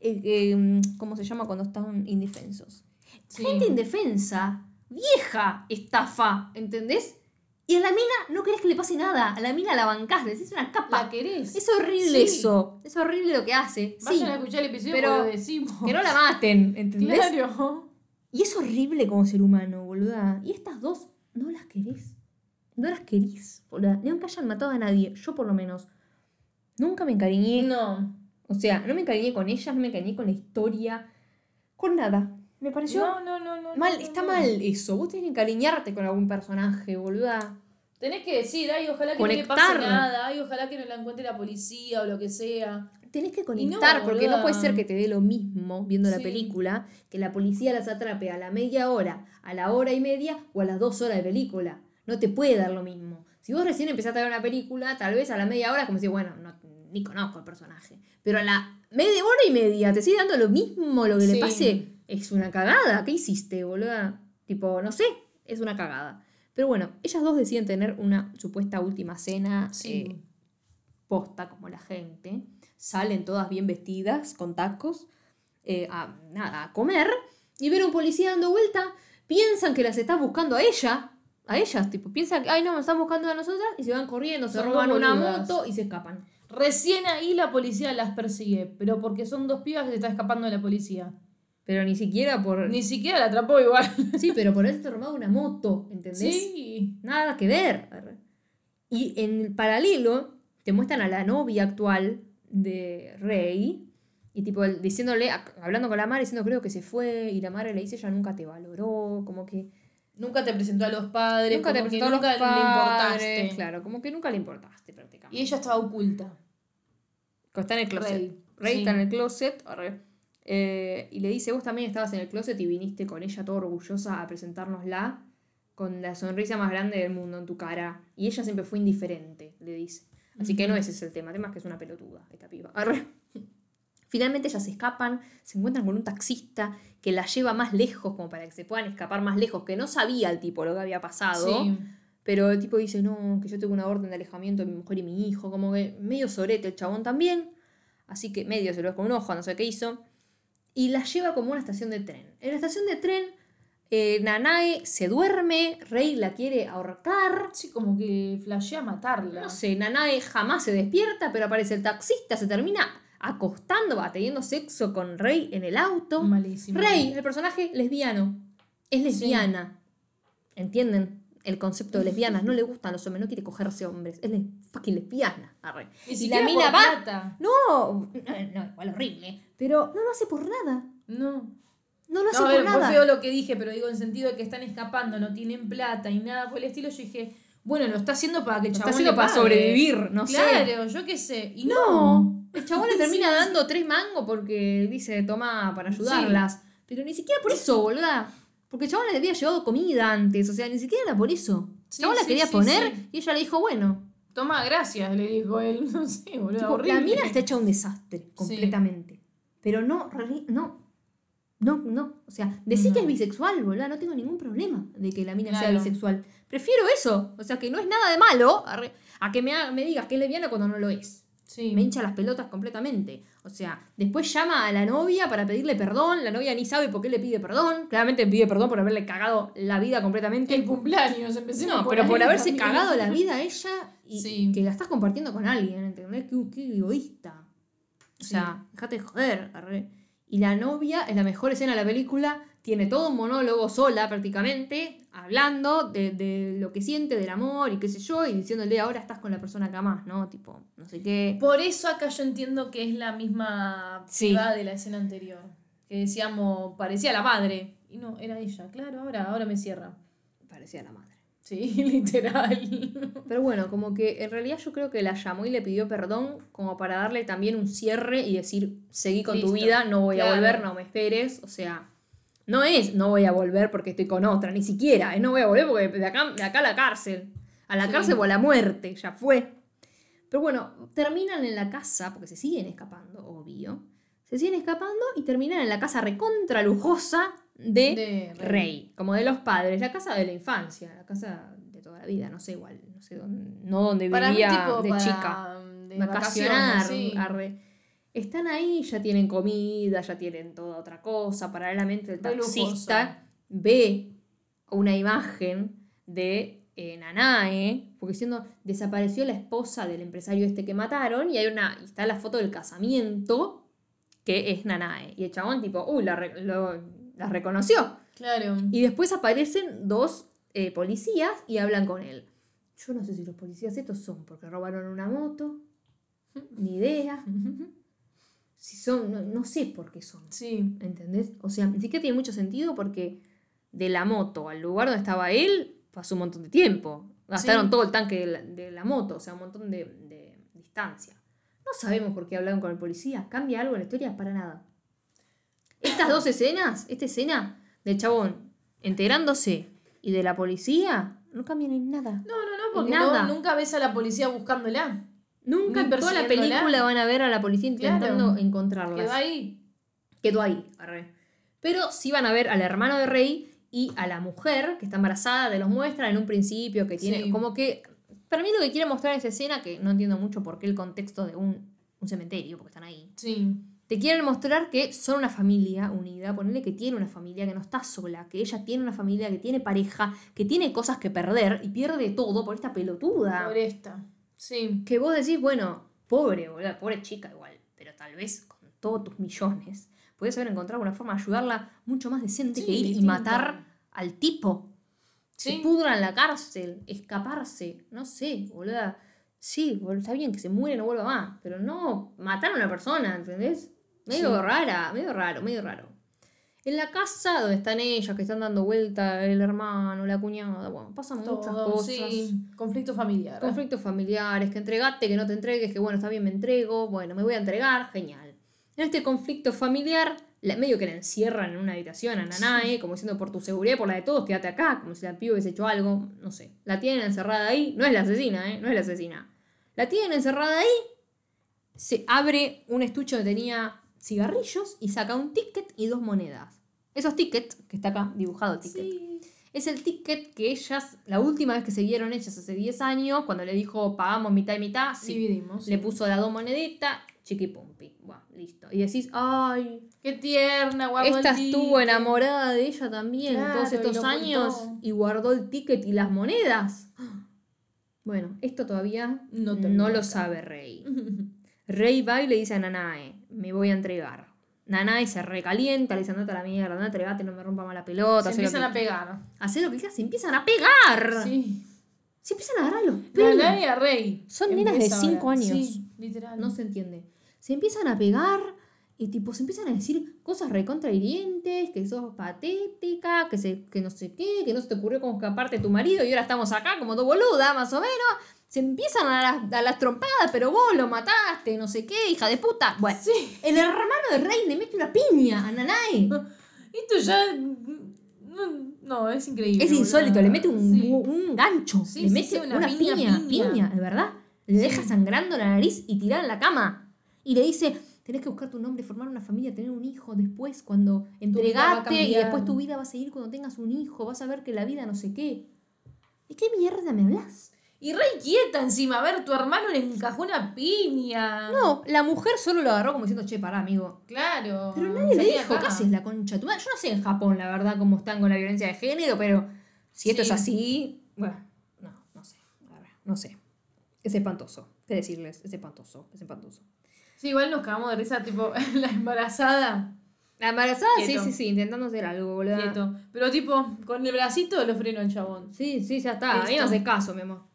eh, eh, ¿Cómo se llama cuando están indefensos? Gente indefensa vieja estafa, ¿entendés? Y a la mina no querés que le pase nada. A la mina la bancás, le decís una capa. ¿La querés? Es horrible Sí. eso. Es horrible lo que hace. Sí, Vayan a escuchar el episodio pero lo decimos. que no la maten, ¿entendés? Claro. Y es horrible como ser humano, boluda. Y estas dos no las querés. No las querís, boluda. Ni aunque hayan matado a nadie. Yo por lo menos. Nunca me encariñé. No. O sea, no me encariñé con ellas, no me encariñé con la historia. Con nada. Me pareció No, no, no, no. mal. no, está no. mal eso. Vos tenés que encariñarte con algún personaje, boluda. Tenés que decir, ay, ojalá que no le pase nada, ay, ojalá que no la encuentre la policía o lo que sea. Tenés que no, conectar, porque no puede ser que te dé lo mismo viendo la película, que la policía las atrape a la media hora, a la hora y media o a las dos horas de película. No te puede dar lo mismo. Si vos recién empezaste a ver una película, tal vez a la media hora, como si, bueno, no, ni conozco al personaje. Pero a la media hora y media te sigue dando lo mismo, lo que le pase. Es una cagada. ¿Qué hiciste, boluda? Tipo, no sé, es una cagada. Pero bueno, ellas dos deciden tener una supuesta última cena. Sí. eh, posta como la gente. Salen todas bien vestidas, con tacos, eh, a, nada, a comer. Y ven a un policía dando vuelta. Piensan que las está buscando a ella. A ellas, tipo, piensan que, ay no, me están buscando a nosotras. Y se van corriendo, se roban una moto y se escapan. Recién ahí la policía las persigue, pero porque son dos pibas que se está escapando de la policía. Pero ni siquiera por. Ni siquiera la atrapó igual. Sí, pero por haberse robado una moto, ¿entendés? Sí. Nada que ver. Y en el paralelo te muestran a la novia actual de Rey. Y tipo, diciéndole, hablando con la madre, diciendo creo que se fue. Y la madre le dice, ella nunca te valoró. Como que Nunca te presentó a los padres, nunca te presentó a los nunca le padres, importaste. Claro, como que nunca le importaste prácticamente. Y ella estaba oculta. Está en el closet. Rey, Rey, sí. está en el closet. arre. Eh, y le dice, vos también estabas en el closet y viniste con ella toda orgullosa a presentárnosla con la sonrisa más grande del mundo en tu cara. Y ella siempre fue indiferente, le dice. Así que no ese es el tema. El tema es que es una pelotuda, esta piba. Arre. Finalmente ellas se escapan, se encuentran con un taxista que la lleva más lejos, como para que se puedan escapar más lejos, que no sabía el tipo lo que había pasado. Sí. Pero el tipo dice, no, que yo tengo una orden de alejamiento de mi mujer y mi hijo, como que medio sorete el chabón también. Así que medio se lo ve con un ojo, no sé qué hizo. Y la lleva como a una estación de tren. En la estación de tren, eh, Nanae se duerme, Rey la quiere ahorcar. Sí, como que flashea matarla. No sé, Nanae jamás se despierta, pero aparece el taxista, se termina acostando, va teniendo sexo con Rey en el auto. Malísimo. Rey, el personaje lesbiano. Es lesbiana. ¿Entienden? El concepto de lesbianas. No le gustan los hombres, no quiere cogerse hombres. Es fucking lesbiana. Arre. Ni Y la mina va. No, no, igual horrible. Pero no lo hace por nada. No. No lo hace No, por ver, fue nada. feo lo que dije, pero digo en sentido de que están escapando, no tienen plata y nada por el estilo. Yo dije, bueno, lo está haciendo para que el Lo está chabón haciendo le para pague. sobrevivir, no sé. Claro, yo qué sé. Y no. No, el chabón le termina dando tres mangos porque dice, toma para ayudarlas. Pero ni siquiera por eso, boluda. Porque el chabón le había llevado comida antes, o sea, ni siquiera era por eso. El Sí, chabón la sí, quería sí, poner sí. y ella le dijo, bueno. Toma, gracias, le dijo él. No sé, boludo. Tipo, horrible. la mina está hecha un desastre, completamente. Pero no, re- no. No, no. O sea, decir que es No. bisexual, boluda, no tengo ningún problema de que la mina sea Claro. bisexual. Prefiero eso. O sea, que no es nada de malo arre, a que me, me digas que es lesbiana cuando no lo es. Sí. Me hincha las pelotas completamente. O sea, después llama a la novia para pedirle perdón. La novia ni sabe por qué le pide perdón. Claramente pide perdón por haberle cagado la vida completamente. El cumpleaños, empecemos No, por pero por haberse también. cagado la vida a ella y Sí. que la estás compartiendo con alguien, ¿entendés? Qué, qué egoísta. O sea, déjate de joder. arre. Y la novia es la mejor escena de la película. Tiene todo un monólogo sola prácticamente, hablando de, de lo que siente, del amor y qué sé yo, y diciéndole ahora estás con la persona que amás, ¿no? Tipo, no sé qué. Por eso acá yo entiendo que es la misma Sí. de la escena anterior. Que decíamos, parecía la madre. Y no, era ella. Claro, ahora, ahora me cierra. Parecía la madre. Sí, literal. Pero bueno, como que en realidad yo creo que la llamó y le pidió perdón como para darle también un cierre y decir, seguí con tu vida, no voy a volver, no me esperes. O sea, no es no voy a volver porque estoy con otra, ni siquiera, es no voy a volver porque de acá, de acá a la cárcel. A la Sí. cárcel o a la muerte, ya fue. Pero bueno, terminan en la casa, porque se siguen escapando, obvio. Se siguen escapando y terminan en la casa recontra lujosa de, De Rey. Rey. como de los padres, la casa de la infancia, la casa de toda la vida, no sé igual, no sé dónde, no donde Para vivía tipo, de para, chica, de vacacionar, sí. arre. Están ahí, ya tienen comida, ya tienen toda otra cosa. Paralelamente el taxista ve una imagen de eh, Nanae, porque diciendo, desapareció la esposa del empresario este que mataron, y hay una, y está la foto del casamiento, que es Nanae. Y el chabón tipo, uy, la, re- lo- la reconoció. Claro. Y después aparecen dos eh, policías y hablan con él. Yo no sé si los policías estos son porque robaron una moto, ni idea. Si son, no, no sé por qué son. Sí. ¿Entendés? O sea, ni siquiera tiene mucho sentido porque de la moto al lugar donde estaba él pasó un montón de tiempo. Gastaron Sí. todo el tanque de la, de la moto, o sea, un montón de, de distancia. No sabemos por qué hablaron con el policía. ¿Cambia algo en la historia? Para nada. Estas dos escenas, esta escena del chabón enterándose y de la policía, no cambian en nada. No, no, no, porque Nada. no- nunca ves a la policía buscándola. Nunca en toda la película van a ver a la policía intentando Claro. encontrarlas. Quedó ahí. quedó ahí. arre. Pero sí van a ver al hermano de Rey y a la mujer que está embarazada, te los muestran en un principio, que tiene Sí. como que... Para mí lo que quiere mostrar esa escena, que no entiendo mucho por qué el contexto de un, un cementerio, porque están ahí, Sí. Te quieren mostrar que son una familia unida, ponerle que tiene una familia, que no está sola, que ella tiene una familia, que tiene pareja, que tiene cosas que perder y pierde todo por esta pelotuda. Por esta. Sí. Que vos decís, bueno, pobre, boludo, pobre chica igual, pero tal vez con todos tus millones podés haber encontrado una forma de ayudarla mucho más decente Sí, que ir y matar al tipo. Se Sí. pudra en la cárcel, escaparse, no sé, boluda. Sí, boludo, está bien que se muere y no vuelva más, pero no matar a una persona, ¿entendés? Medio Sí. rara, medio raro, medio raro. En la casa donde están ellas, que están dando vuelta el hermano, la cuñada, bueno, pasan muchas Todo, cosas sí. Conflicto familiar. conflictos familiares, que entregate, que no te entregues, que bueno, está bien, me entrego, bueno, me voy a entregar, genial. En este conflicto familiar, la- medio que la encierran en una habitación a Nanae, como diciendo por tu seguridad por la de todos, quédate acá, como si la piba hubiese hecho algo, no sé. La tienen encerrada ahí, no es la asesina, ¿eh? No es la asesina. La tienen encerrada ahí, se abre un estuche donde tenía cigarrillos y saca un ticket y dos monedas. Esos tickets, que está acá dibujado el ticket, Sí. es el ticket que ellas, la última vez que se vieron ellas hace 10 años, cuando le dijo pagamos mitad y mitad, sí, Dividimos. le puso las dos moneditas, chiquipumpi, bueno, listo. Y decís, ay, Qué tierna, guardó esta el estuvo ticket. enamorada de ella también Claro, todos estos años y guardó el ticket y las monedas. Bueno, esto todavía No no, lo sabe Rey. Rey va y le dice a Nanae, me voy a entregar. Nanae se recalienta, le dice, andate a la mierda, andate, entregate, no me rompa más la pelota. Se empiezan que- a pegar. Hacé lo que quieras, se empiezan a pegar. Sí. Se empiezan a agarrar los pelos. Nanae a Rey. Son nenas de Empieza cinco ahora. años. Sí, literal. No se entiende. Se empiezan a pegar y tipo se empiezan a decir cosas recontra hirientes, que sos patética, que, se, que no sé qué, que no se te ocurrió como escaparte de tu marido y ahora estamos acá como dos boludas, más o menos. Se empiezan a las, a las trompadas, pero vos lo mataste, no sé qué, hija de puta. Bueno, Sí. el hermano de Rey le mete una piña a Nanae. Esto ya. No, no, es increíble. Es insólito, le mete un, Sí. un gancho, Sí, le mete una, una piña, piña, piña, piña. de verdad. Le deja sangrando la nariz y tirada en la cama. Y le dice, tenés que buscar tu nombre, formar una familia, tener un hijo después, cuando entregate y después tu vida va a seguir cuando tengas un hijo, vas a ver que la vida no sé qué. ¿De qué mierda me hablas? Y Rey quieta encima. A ver, tu hermano le encajó una piña. No, la mujer solo lo agarró como diciendo, che, pará, amigo. Claro. Pero nadie le dijo, acá. ¿qué haces la concha? de tu madre?". Yo no sé en Japón, la verdad, cómo están con la violencia de género, pero si esto Sí. es así, bueno, no, no sé, la verdad, no sé. Es espantoso, qué decirles, es espantoso, es espantoso. Sí, igual nos cagamos de risa, tipo, la embarazada. La embarazada, sí, Quieto. sí, sí, intentando hacer algo, boludo. Pero tipo, con el bracito lo frenó el chabón. Sí, sí, ya está, a mí no hace caso, mi amor.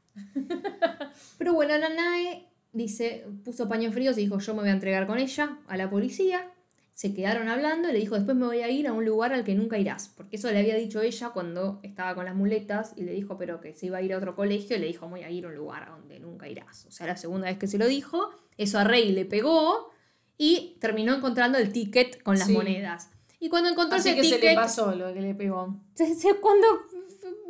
Pero bueno, Nanae dice, puso paños fríos y dijo, yo me voy a entregar con ella a la policía. Se quedaron hablando y le dijo, después me voy a ir a un lugar al que nunca irás. Porque eso le había dicho ella cuando estaba con las muletas y le dijo, pero que se iba a ir a otro colegio y le dijo, voy a ir a un lugar donde nunca irás. O sea, la segunda vez que se lo dijo, eso a Rey le pegó y terminó encontrando el ticket con las Sí. monedas. Y cuando encontró Así ese que se ticket, le pasó lo que le pegó. se- se- cuando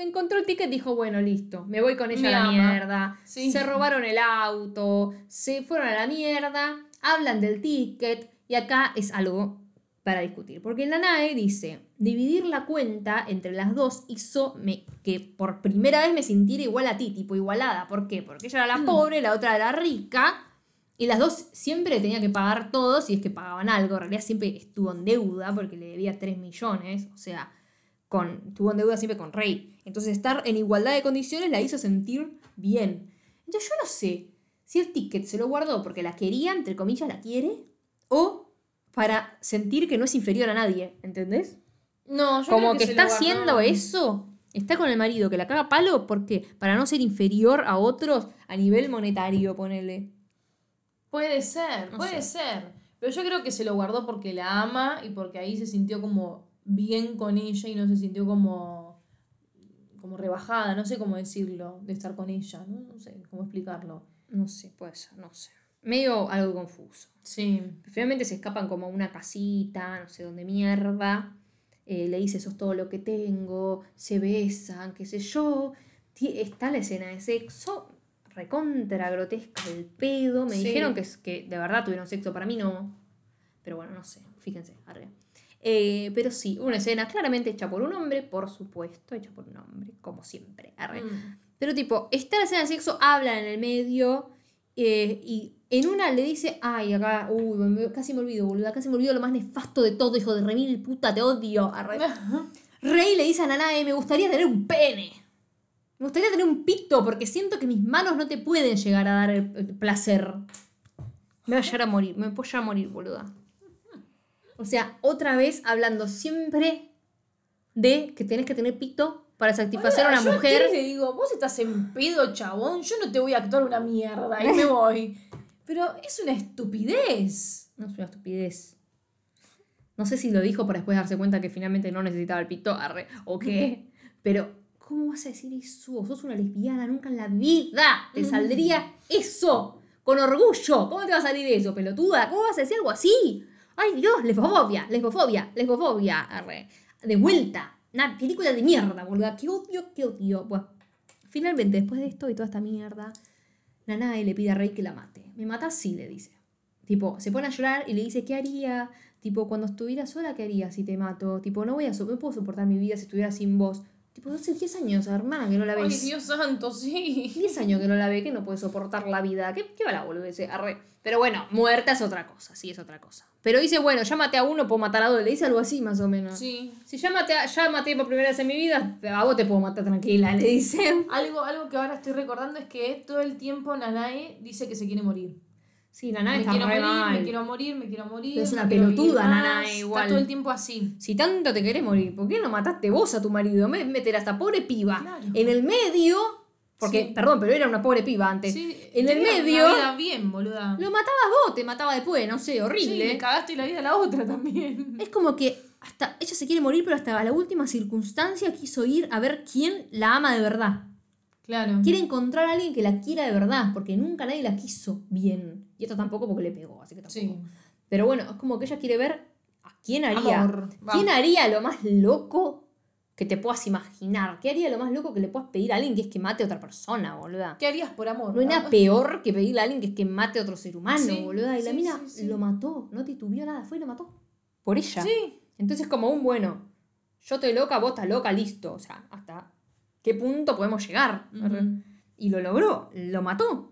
encontró el ticket dijo, bueno, listo, me voy con ella Me a la ama. mierda. Sí. Se robaron el auto, se fueron a la mierda, hablan del ticket y acá es algo para discutir. Porque la NAE dice, dividir la cuenta entre las dos hizo me- que por primera vez me sintiera igual a ti, tipo igualada. ¿Por qué? Porque ella era la pobre, la otra era la rica. Y las dos siempre tenían que pagar todo si es que pagaban algo. En realidad siempre estuvo en deuda porque le debía 3 millones. O sea, con, tuvo en deuda siempre con Rey. Entonces estar en igualdad de condiciones la hizo sentir bien. Entonces yo no sé si el ticket se lo guardó porque la quería, entre comillas, la quiere, o para sentir que no es inferior a nadie, ¿entendés? No, yo Como creo que, se está haciendo eso, está con el marido que la caga palo porque para no ser inferior a otros a nivel monetario, ponele. Puede ser, No puede sé. ser. Pero yo creo que se lo guardó porque la ama y porque ahí se sintió como bien con ella y no se sintió como, como rebajada, no sé cómo decirlo, de estar con ella, no, No sé cómo explicarlo. No sé, puede ser, no sé. Medio algo confuso. Sí. Finalmente se escapan como a una casita, no sé dónde mierda. Eh, le dice, sos todo lo que tengo. Se besan, qué sé yo. Está la escena de sexo recontra grotesca del pedo. Me Sí. dijeron que, que de verdad tuvieron sexo, para mí no. Pero bueno, no sé, fíjense, arriba. Eh, pero sí, una escena claramente hecha por un hombre, por supuesto, hecha por un hombre, como siempre. arre. Mm. Pero tipo, está la escena de sexo, hablan en el medio eh, y en una le dice, ay, acá, uy, me- casi me olvido, boluda, casi me olvido lo más nefasto de todo, hijo de remil puta, te odio. Arre. Rey le dice a Nanae, me gustaría tener un pene. Me gustaría tener un pito porque siento que mis manos no te pueden llegar a dar el, el placer. Me voy a llegar a morir, me puedo llegar a morir, boluda. O sea, otra vez hablando siempre de que tenés que tener pito para satisfacer a una Yo mujer. te le digo, vos estás en pedo, chabón, yo no te voy a actuar una mierda y me voy. Pero es una estupidez. No es una estupidez. No sé si lo dijo para después darse cuenta que finalmente no necesitaba el pito, arre, o qué. Pero, ¿cómo vas a decir eso? Sos una lesbiana, nunca en la vida te saldría eso. Con orgullo. ¿Cómo te va a salir eso, pelotuda? ¿Cómo vas a decir algo así? Ay, Dios, lesbofobia, lesbofobia, lesbofobia, arre. De vuelta. Una película de mierda, boluda. Qué odio, qué odio. Bueno, finalmente, después de esto y toda esta mierda, Nanae le pide a Rey que la mate. ¿Me mata? Sí, le dice. Tipo, se pone a llorar y le dice, ¿qué haría? Tipo, cuando estuviera sola, ¿qué haría si te mato? Tipo, no voy a so- no puedo soportar mi vida si estuviera sin vos. Tipo, hace 10 años, hermana, que no la Ay, ves. Dios santo, sí. 10 años que no la ve, que no puede soportar la vida. ¿Qué, qué va la boludez? Arre. Pero bueno, muerta es otra cosa, sí, es otra cosa. Pero dice, bueno, maté a uno, puedo matar a dos. Le dice algo así, más o menos. Sí. Si maté, a- ya maté por primera vez en mi vida, a vos te puedo matar tranquila, le dice. Algo, algo que ahora estoy recordando es que todo el tiempo Nanae dice que se quiere morir. Sí, Nanae me está quiero re morir, mal. me quiero morir, me quiero morir. Pero es una pelotuda, más. Nanae, igual. Está todo el tiempo así. Si tanto te querés morir, ¿por qué no mataste vos a tu marido? Me meter a esta pobre piba Claro. en el medio. Porque, Sí. perdón, pero era una pobre piba antes. Sí, en el medio. Una vida bien, boluda. Lo matabas vos, te mataba después, no sé, Sí, horrible. le cagaste la vida a la otra también. es como que hasta ella se quiere morir, pero hasta la última circunstancia quiso ir a ver quién la ama de verdad. Claro. Quiere encontrar a alguien que la quiera de verdad, porque nunca nadie la quiso bien. Y esto tampoco porque le pegó, así que tampoco. Sí. Pero bueno, es como que ella quiere ver a quién haría. Amor. ¿Quién haría lo más loco que te puedas imaginar? ¿Qué haría lo más loco que le puedas pedir a alguien que es que mate a otra persona, boluda? ¿Qué harías por amor? No hay nada peor que pedirle a alguien que es que mate a otro ser humano, Sí, boluda. Y la mina lo mató, no titubió nada, fue y lo mató. Por ella. Sí. Entonces, como un bueno, yo estoy loca, vos estás loca, listo. O sea, hasta qué punto podemos llegar. Y lo logró, lo mató.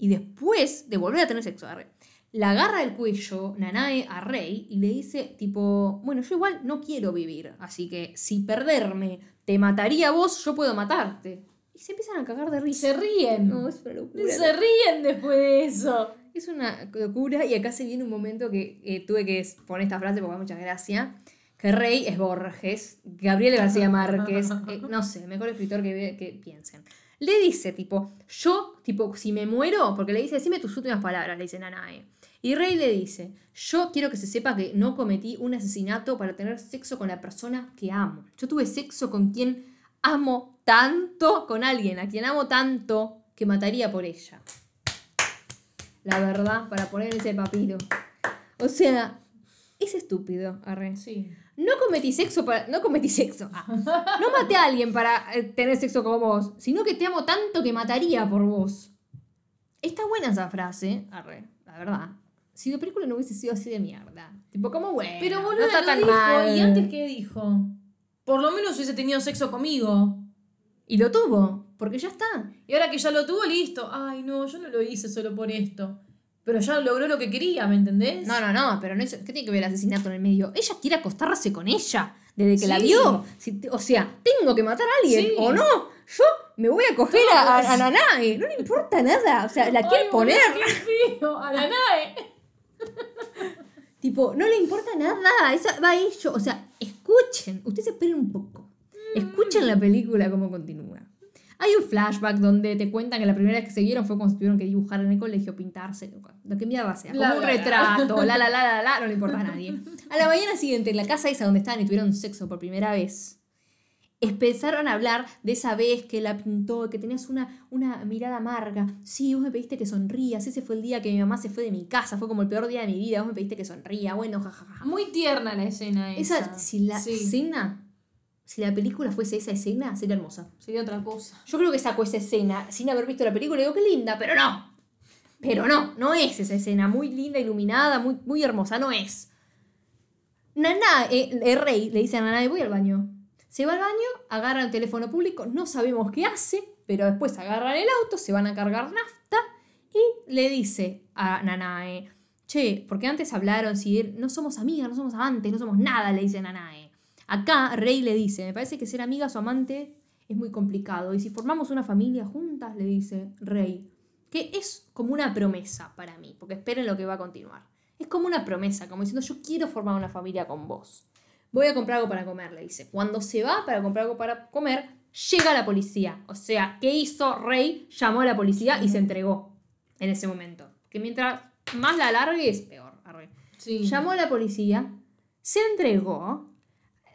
Y después de volver a tener sexo, arre, la agarra del cuello Nanae a Rey y le dice, tipo, bueno, yo igual no quiero vivir, así que si perderme te mataría a vos, yo puedo matarte. Y se empiezan a cagar de risa. se ríen. No, es una locura. se ríen después de eso. Es una locura y acá se viene un momento que eh, tuve que poner esta frase porque da mucha gracia. Que Rey es Borges, Gabriel García Márquez, eh, no sé, mejor escritor que, que piensen. Le dice, tipo, yo, tipo, si me muero, porque le dice, decime tus últimas palabras, le dice Nanae. Y Rey le dice, yo quiero que se sepa que no cometí un asesinato para tener sexo con la persona que amo. Yo tuve sexo con quien amo tanto, con alguien a quien amo tanto, que mataría por ella la verdad, para poner ese papiro. O sea, es estúpido, arre. Sí. No cometí sexo para. No cometí sexo. ah. No maté a alguien para eh, tener sexo con vos, sino que te amo tanto que mataría por vos. Está buena esa frase, arre, la verdad. Si la película no hubiese sido así de mierda. Tipo, como bueno. Pero boludo, no está tan dijo. mal. ¿Y antes qué dijo? Por lo menos hubiese tenido sexo conmigo. Y lo tuvo, porque ya está. Y ahora que ya lo tuvo, listo. Ay, no, yo no lo hice solo por esto. Pero ya logró lo que quería, ¿me entendés? No, no, no, pero no es, ¿qué tiene que ver el asesinato en el medio? Ella quiere acostarse con ella. Desde que la vio. Si o sea, tengo que matar a alguien Sí. o no. Yo me voy a coger a, a, a Nanae. No le importa nada. O sea, la quiere poner. qué. A la nave. Tipo, no le importa nada. Eso va ahí yo. O sea, escuchen. Ustedes esperen un poco. Escuchen la película cómo continúa. Hay un flashback donde te cuentan que la primera vez que se vieron fue cuando se tuvieron que dibujar en el colegio, pintarse, lo que mierda sea, como La, un la. retrato, la la la la la, no le importa a nadie. A la mañana siguiente, en la casa esa donde estaban y tuvieron sexo por primera vez, empezaron a hablar de esa vez que la pintó, que tenías una, una mirada amarga. Sí, vos me pediste que sonrías, ese fue el día que mi mamá se fue de mi casa, fue como el peor día de mi vida, vos me pediste que sonría, bueno, jajaja. Muy tierna la escena esa. Esa, si la Sí, escena, si la película fuese esa escena, sería hermosa. sería otra cosa. Yo creo que sacó esa escena sin haber visto la película y digo, qué linda, pero no. Pero no, no es esa escena. Muy linda, iluminada, muy, muy hermosa, no es. Nana, eh, el rey le dice a Nanae, voy al baño. Se va al baño, agarra el teléfono público, no sabemos qué hace, pero después agarran el auto, se van a cargar nafta y le dice a Nanae, che, porque antes hablaron, si er- no somos amigas, no somos amantes, no somos nada, le dice Nanae. Acá Rey le dice, me parece que ser amigas o amante es muy complicado. Y si formamos una familia juntas, le dice Rey, que es como una promesa para mí, porque esperen lo que va a continuar. Es como una promesa, como diciendo, yo quiero formar una familia con vos. Voy a comprar algo para comer, le dice. Cuando se va para comprar algo para comer, llega la policía. O sea, ¿qué hizo Rey? Llamó a la policía y se entregó en ese momento. Que mientras más la alargues, peor. arre. Sí. Llamó a la policía, se entregó,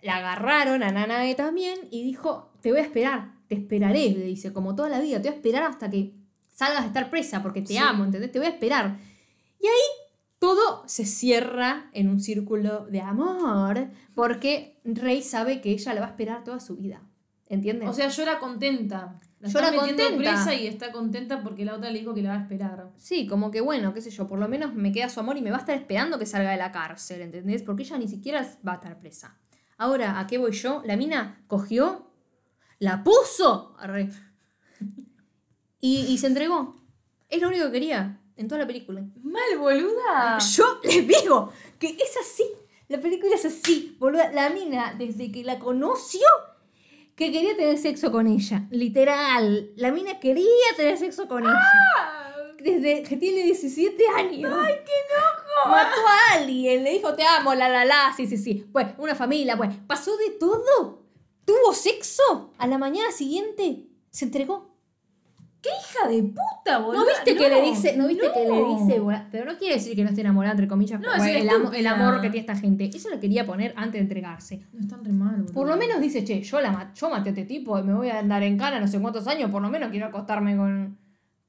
la agarraron a Nanae también y dijo, te voy a esperar, te esperaré, le dice, como toda la vida, te voy a esperar hasta que salgas de estar presa porque te Sí. amo, ¿entendés? Te voy a esperar. Y ahí todo se cierra en un círculo de amor porque Rey sabe que ella la va a esperar toda su vida. ¿Entiendes? O sea, llora contenta. La Llora está contenta. presa y está contenta porque la otra le dijo que la va a esperar. Sí, como que bueno, qué sé yo, por lo menos me queda su amor y me va a estar esperando que salga de la cárcel, ¿entendés? Porque ella ni siquiera va a estar presa. Ahora, ¿a qué voy yo? La mina cogió, la puso arre, y, y se entregó. Es lo único que quería en toda la película. Mal, boluda. Yo les digo que es así. La película es así, boluda. La mina, desde que la conoció, que quería tener sexo con ella. Literal. La mina quería tener sexo con ella. Desde que tiene 17 años. ¡Ay, qué enojo! Mató a alguien, le dijo te amo, la la la, sí, sí, sí. Pues, una familia, pues. Pasó de todo. Tuvo sexo. A la mañana siguiente se entregó. ¡Qué hija de puta, boluda! ¿No viste que le dice, no viste no. que le dice, bola- pero no quiere decir que no esté enamorada, entre comillas, No, por es una el, el amor que tiene esta gente. Ella lo quería poner antes de entregarse. No están re mal, boluda. Por lo menos dice, che, yo, la ma- yo maté a este tipo y me voy a andar en cana no sé cuántos años, por lo menos quiero acostarme con,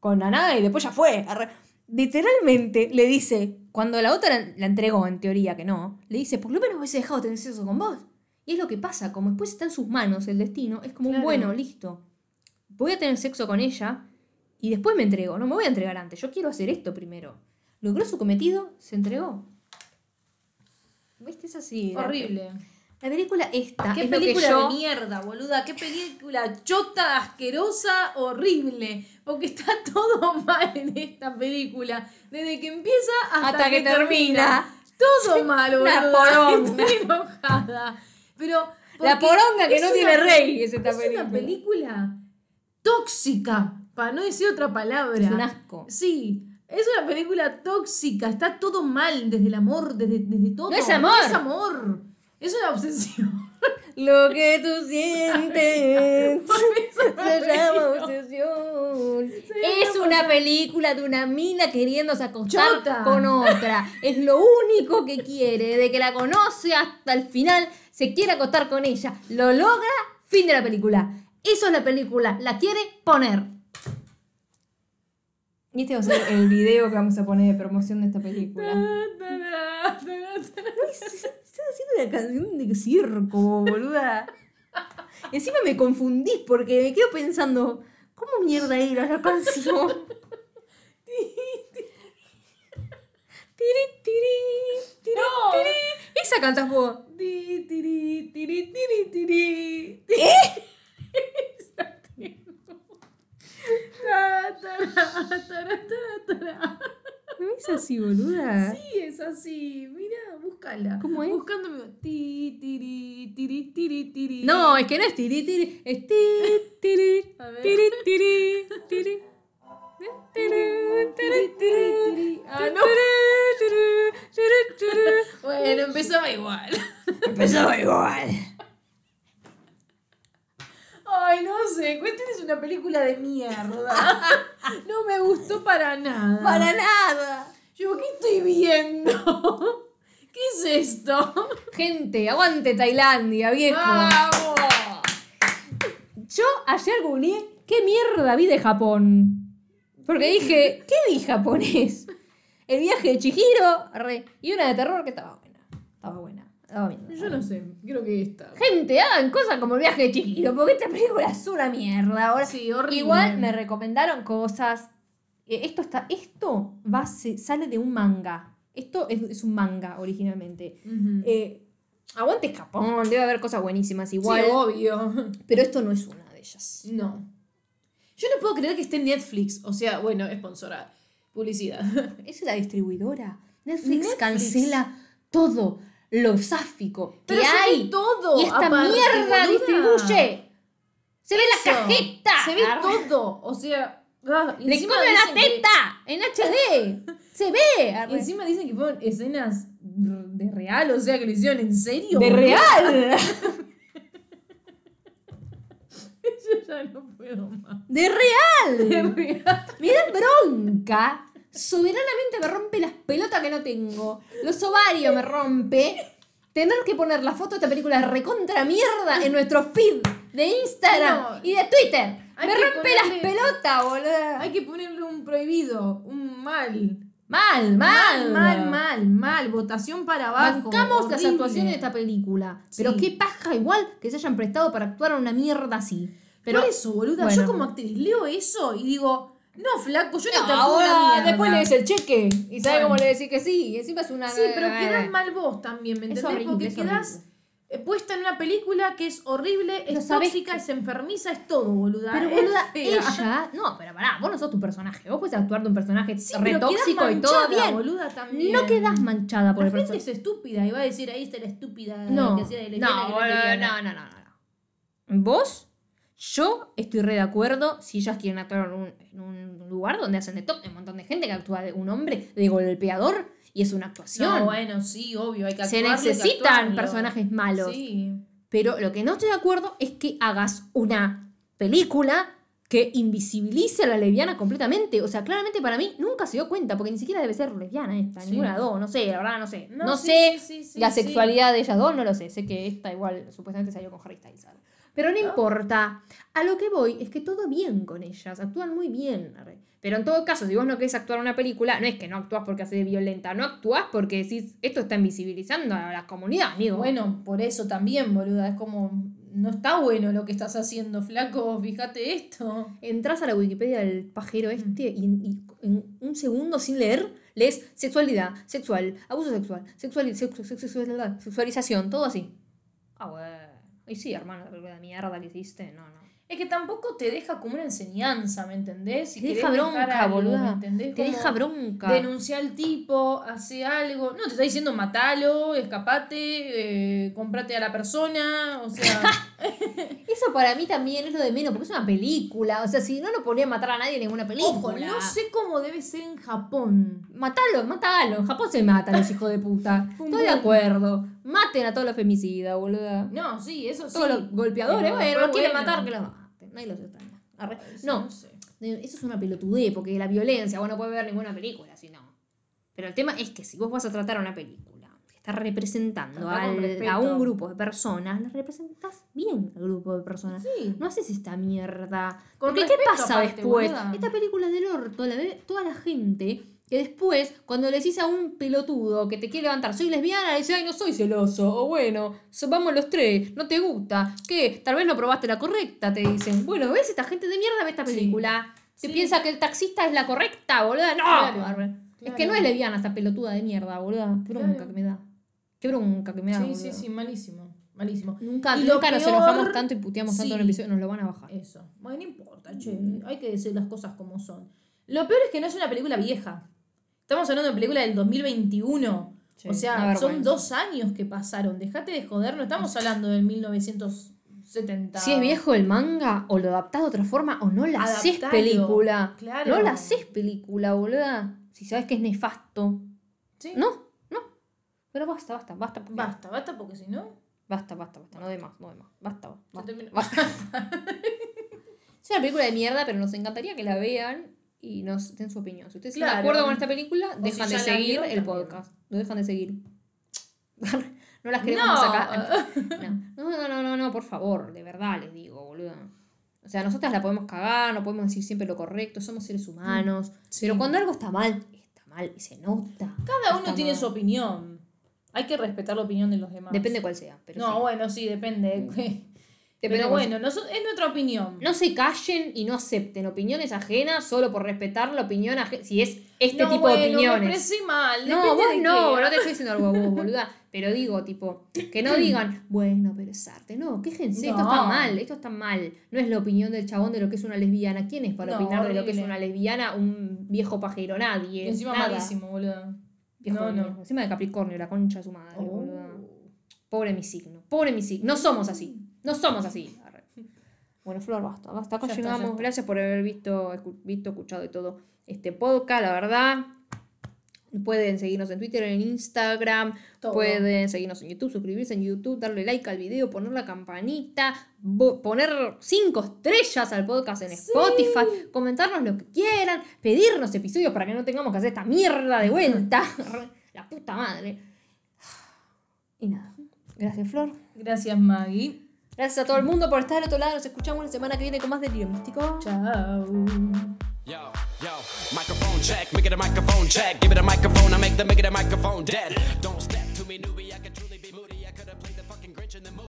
con Naná y después ya fue. Arre. Literalmente le dice, cuando la otra la, la entregó, en teoría que no, le dice, por lo menos hubiese dejado tener sexo con vos. Y es lo que pasa, como después está en sus manos el destino, es como un Claro. bueno, listo. Voy a tener sexo con ella y después me entrego, no me voy a entregar antes, yo quiero hacer esto primero. Logró su cometido, se entregó. ¿Viste? Es así. Horrible. La película esta Qué es que película yo- de mierda, boluda. Qué película chota, asquerosa, horrible. Porque está todo mal en esta película. Desde que empieza hasta, Hasta que termina. Todo mal, boluda. La poronga. Estoy enojada. Pero. La poronga que es no tiene rey es esta es película. una película tóxica. Para no decir otra palabra. Es un asco. Sí. Es una película tóxica, está todo mal desde el amor, desde, desde todo. No es amor. es amor. Es una obsesión. Lo que tú sientes se llama obsesión. Es una película de una mina queriéndose acostar Chota. con otra. Es lo único que quiere. De que la conoce hasta el final, se quiere acostar con ella. Lo logra, fin de la película. Eso es la película. La quiere poner. Y este va a ser el video que vamos a poner de promoción de esta película. Estás haciendo una canción de circo, boluda. Encima me confundís porque me quedo pensando, ¿cómo mierda era la canción? Tiri, tiri, tiri, No. tiri. Esa cantás vos. Ti, tiri, tiri, tiri, tiri. Tara, tara, tara. ¿No es así, boluda? Sí, es así. Búscala. ¿Cómo es? Buscándome. Ti, tiri, tiri, tiri, tiri. No, es que no es tiri tiri, es ti, tiri, tiri, tiri, tiri. Ah, no. Bueno, empezaba igual. Empezaba igual. Ay, no sé. Cuestión es una película de mierda. No me gustó para nada. Para nada. Yo, ¿qué estoy viendo? ¿Qué es esto? Gente, aguante Tailandia, viejo. ¡Vamos! Yo ayer googleé qué mierda vi de Japón. Porque dije, ¿qué vi japonés? El viaje de Chihiro re, y una de terror que estaba buena. Estaba buena. Estaba bien. Yo no sé. Creo que esta. Gente, hagan cosas como el viaje de Chihiro, porque esta película es una mierda. Ahora, Sí, horrible. Igual me recomendaron cosas. Eh, Esto está. Esto va, se- sale de un manga. Esto es, es un manga originalmente. Ujú. Eh, aguante Japón, debe haber cosas buenísimas igual. Sí, obvio. pero esto no es una de ellas. No. Yo no puedo creer que esté en Netflix. O sea, bueno, sponsora. Publicidad. Es la distribuidora. Netflix, Netflix. cancela todo lo sáfico Pero que hay. todo. y esta aparte, mierda boluda. distribuye. Se ve la Eso. cajeta. Se ve todo. O sea. Ah, Le comen la que- teta en HD. Se ve. Arre. encima dicen que fueron escenas de real, o sea que lo hicieron en serio. De real. Yo ya no puedo más. De real. De real. Me da bronca. Soberanamente me rompe las pelotas que no tengo. Los ovarios me rompe. Tener que poner la foto de esta película recontra mierda en nuestro feed de Instagram No. y de Twitter. Hay me rompe las pelotas, boludo. Hay que ponerle un prohibido, un mal. Mal, mal. Mal, mal, mal, mal. Votación para abajo. Bancamos las actuaciones de esta película. Pero Sí. qué paja igual que se hayan prestado para actuar a una mierda así. Pero Por eso, boluda, bueno. yo como actriz leo eso y digo, no, flaco, yo no, te ahora después le des el cheque y sabe Bueno. cómo le decís que sí. Y encima es una. Sí, pero quedás mal vos también, ¿me entendés? horrible, Porque quedás horrible. Eh, puesta en una película que es horrible, Pero es tóxica, que- es enfermiza, es todo, boluda. Pero boluda, ella. No, pero pará, vos no sos tu personaje. Vos puedes actuar de un personaje Sí, re tóxico y todo bien. boluda, también. No quedás manchada por La el gente personaje. es estúpida y va a decir, ahí está la estúpida No, que hacía de no, que boluda, lesbiana". no, no, no, no. Vos, yo estoy re de acuerdo si ellas quieren actuar en un, en un lugar donde hacen de todo. Hay un montón de gente que actúa de un hombre de golpeador y es una actuación. No, bueno, sí, obvio, hay que Se necesitan actuarlo. personajes malos. Sí. Pero lo que no estoy de acuerdo es que hagas una película que invisibilice a la lesbiana completamente. O sea, claramente para mí nunca se dio cuenta, porque ni siquiera debe ser lesbiana esta, Sí. ninguna de dos, no sé, la verdad no sé. No, No, sí, sé sí, la sexualidad de ellas dos, no lo sé. Sé que esta igual supuestamente salió con Harry Styles. ¿sabes? Pero no importa. A lo que voy es que todo bien con ellas, actúan muy bien. Pero en todo caso, si vos no querés actuar una película, no es que no actúas porque hace de violenta, no actúas porque decís, esto está invisibilizando a la comunidad, amigo. Bueno, por eso también, boluda, es como, no está bueno lo que estás haciendo, flaco, fíjate esto. Entras a la Wikipedia del pajero este y, y en un segundo sin leer lees sexualidad, sexual, abuso sexual, sexual, sexualización, todo así. Ah, bueno. Y sí, hermano, la mierda que hiciste, no, no. Es que tampoco te deja como una enseñanza, ¿me entendés? Si Te deja bronca, algo, boluda. ¿me entendés? Te Como deja bronca. Denuncia al tipo, hace algo. No, te está diciendo matalo, escapate, eh, comprate a la persona, o sea... Eso para mí también es lo de menos, porque es una película. O sea, si no lo podría matar a nadie en ninguna película. Ojo, no sé cómo debe ser en Japón. Matalo, matalo. En Japón se matan los hijos de puta. Estoy de acuerdo. Maten a todos los femicidas, boluda. No, sí, eso sí. Todos los golpeadores, bueno, no quieren bueno. matar, que los maten. Nadie los extraña. Sí, No, sé. eso es una pelotudez, porque la violencia, vos no puedes ver ninguna película, si no. Pero el tema es que si vos vas a tratar a una película que está representando al- a un grupo de personas, la representas bien al grupo de personas. Sí. No haces esta mierda. Con Porque ¿qué pasa aparte, después? boluda. Esta película es del orto la ve toda la gente que después, cuando le decís a un pelotudo que te quiere levantar, soy lesbiana, le dice, ay, no soy celoso. O bueno, so- vamos los tres, no te gusta. ¿Qué? Tal vez no probaste la correcta, te dicen. Bueno, ¿ves? Esta gente de mierda ve esta Sí. película. Se Sí. piensa que el taxista es la correcta, boluda. ¡No! Claro. Es que no es lesbiana esta pelotuda de mierda, boluda. Qué bronca Claro. que me da. Qué bronca que me da. Sí, boluda. sí, sí, malísimo. Malísimo. Nunca, Y nunca nos enojamos tanto y puteamos tanto en un episodio, nos lo van a bajar. Eso. Bueno, no importa, che. Hay que decir las cosas como son. Lo peor es que no es una película vieja. Estamos hablando de una película del 2021. Sí, o sea, son dos años que pasaron. Dejate de joder, no estamos hablando del 1970. Si es viejo el manga, o lo adaptás de otra forma, o no la haces película. claro. No la haces película, boluda. Si sabes que es nefasto. Sí. No, no. Pero basta, basta, basta. porque- Basta, basta, porque si no. Basta, basta, basta. No de más, no de más. Basta, basta. termino- basta. es una película de mierda, pero nos encantaría que la vean y nos den su opinión. Si ustedes están de Claro. acuerdo con esta película, O dejan si de seguir el podcast. Lo dejan de seguir. no las queremos No. acá. No, no, no, no, no, por favor, de verdad les digo, boludo. O sea, nosotras la podemos cagar, no podemos decir siempre lo correcto, somos seres humanos. Sí. Pero cuando algo está mal, está mal y se nota. Cada uno tiene mal. su opinión. Hay que respetar la opinión de los demás. Depende cuál sea. Pero No, sí. bueno, sí, depende. Pero bueno, es nuestra opinión. No se callen y no acepten opiniones ajenas solo por respetar la opinión ajena. Si es este No, tipo bueno, de Me opiniones. expresé mal. No, vos no, qué. no te estoy diciendo algo vos, boluda. Pero digo, tipo, que no digan, bueno, pero es arte. No, quéjense, esto No. está mal, esto está mal. No es la opinión del chabón de lo que es una lesbiana. ¿Quién es para No, opinar de lo que es una lesbiana? Un viejo pajero, nadie. Y encima nada. malísimo, boludo. Viejo No, no. Encima de Capricornio, la concha de su madre, Oh. boluda. Pobre mi signo, pobre mi signo. No somos así, no somos así. Bueno, Flor, basta, basta. Acá Ya está, ya llegamos. está. Gracias por haber visto, visto, escuchado y todo este podcast, la verdad. Pueden seguirnos en Twitter, en Instagram. Todo. Pueden seguirnos en YouTube, suscribirse en YouTube, darle like al video, poner la campanita, poner cinco estrellas al podcast en Spotify, comentarnos lo que quieran, pedirnos episodios para que no tengamos que hacer esta mierda de vuelta. la puta madre. Y nada. Gracias, Flor. Gracias, Maggie. Gracias a todo el mundo por estar del otro lado. Nos escuchamos la semana que viene con más Delirio Místico. Chao. Yo, yo, a the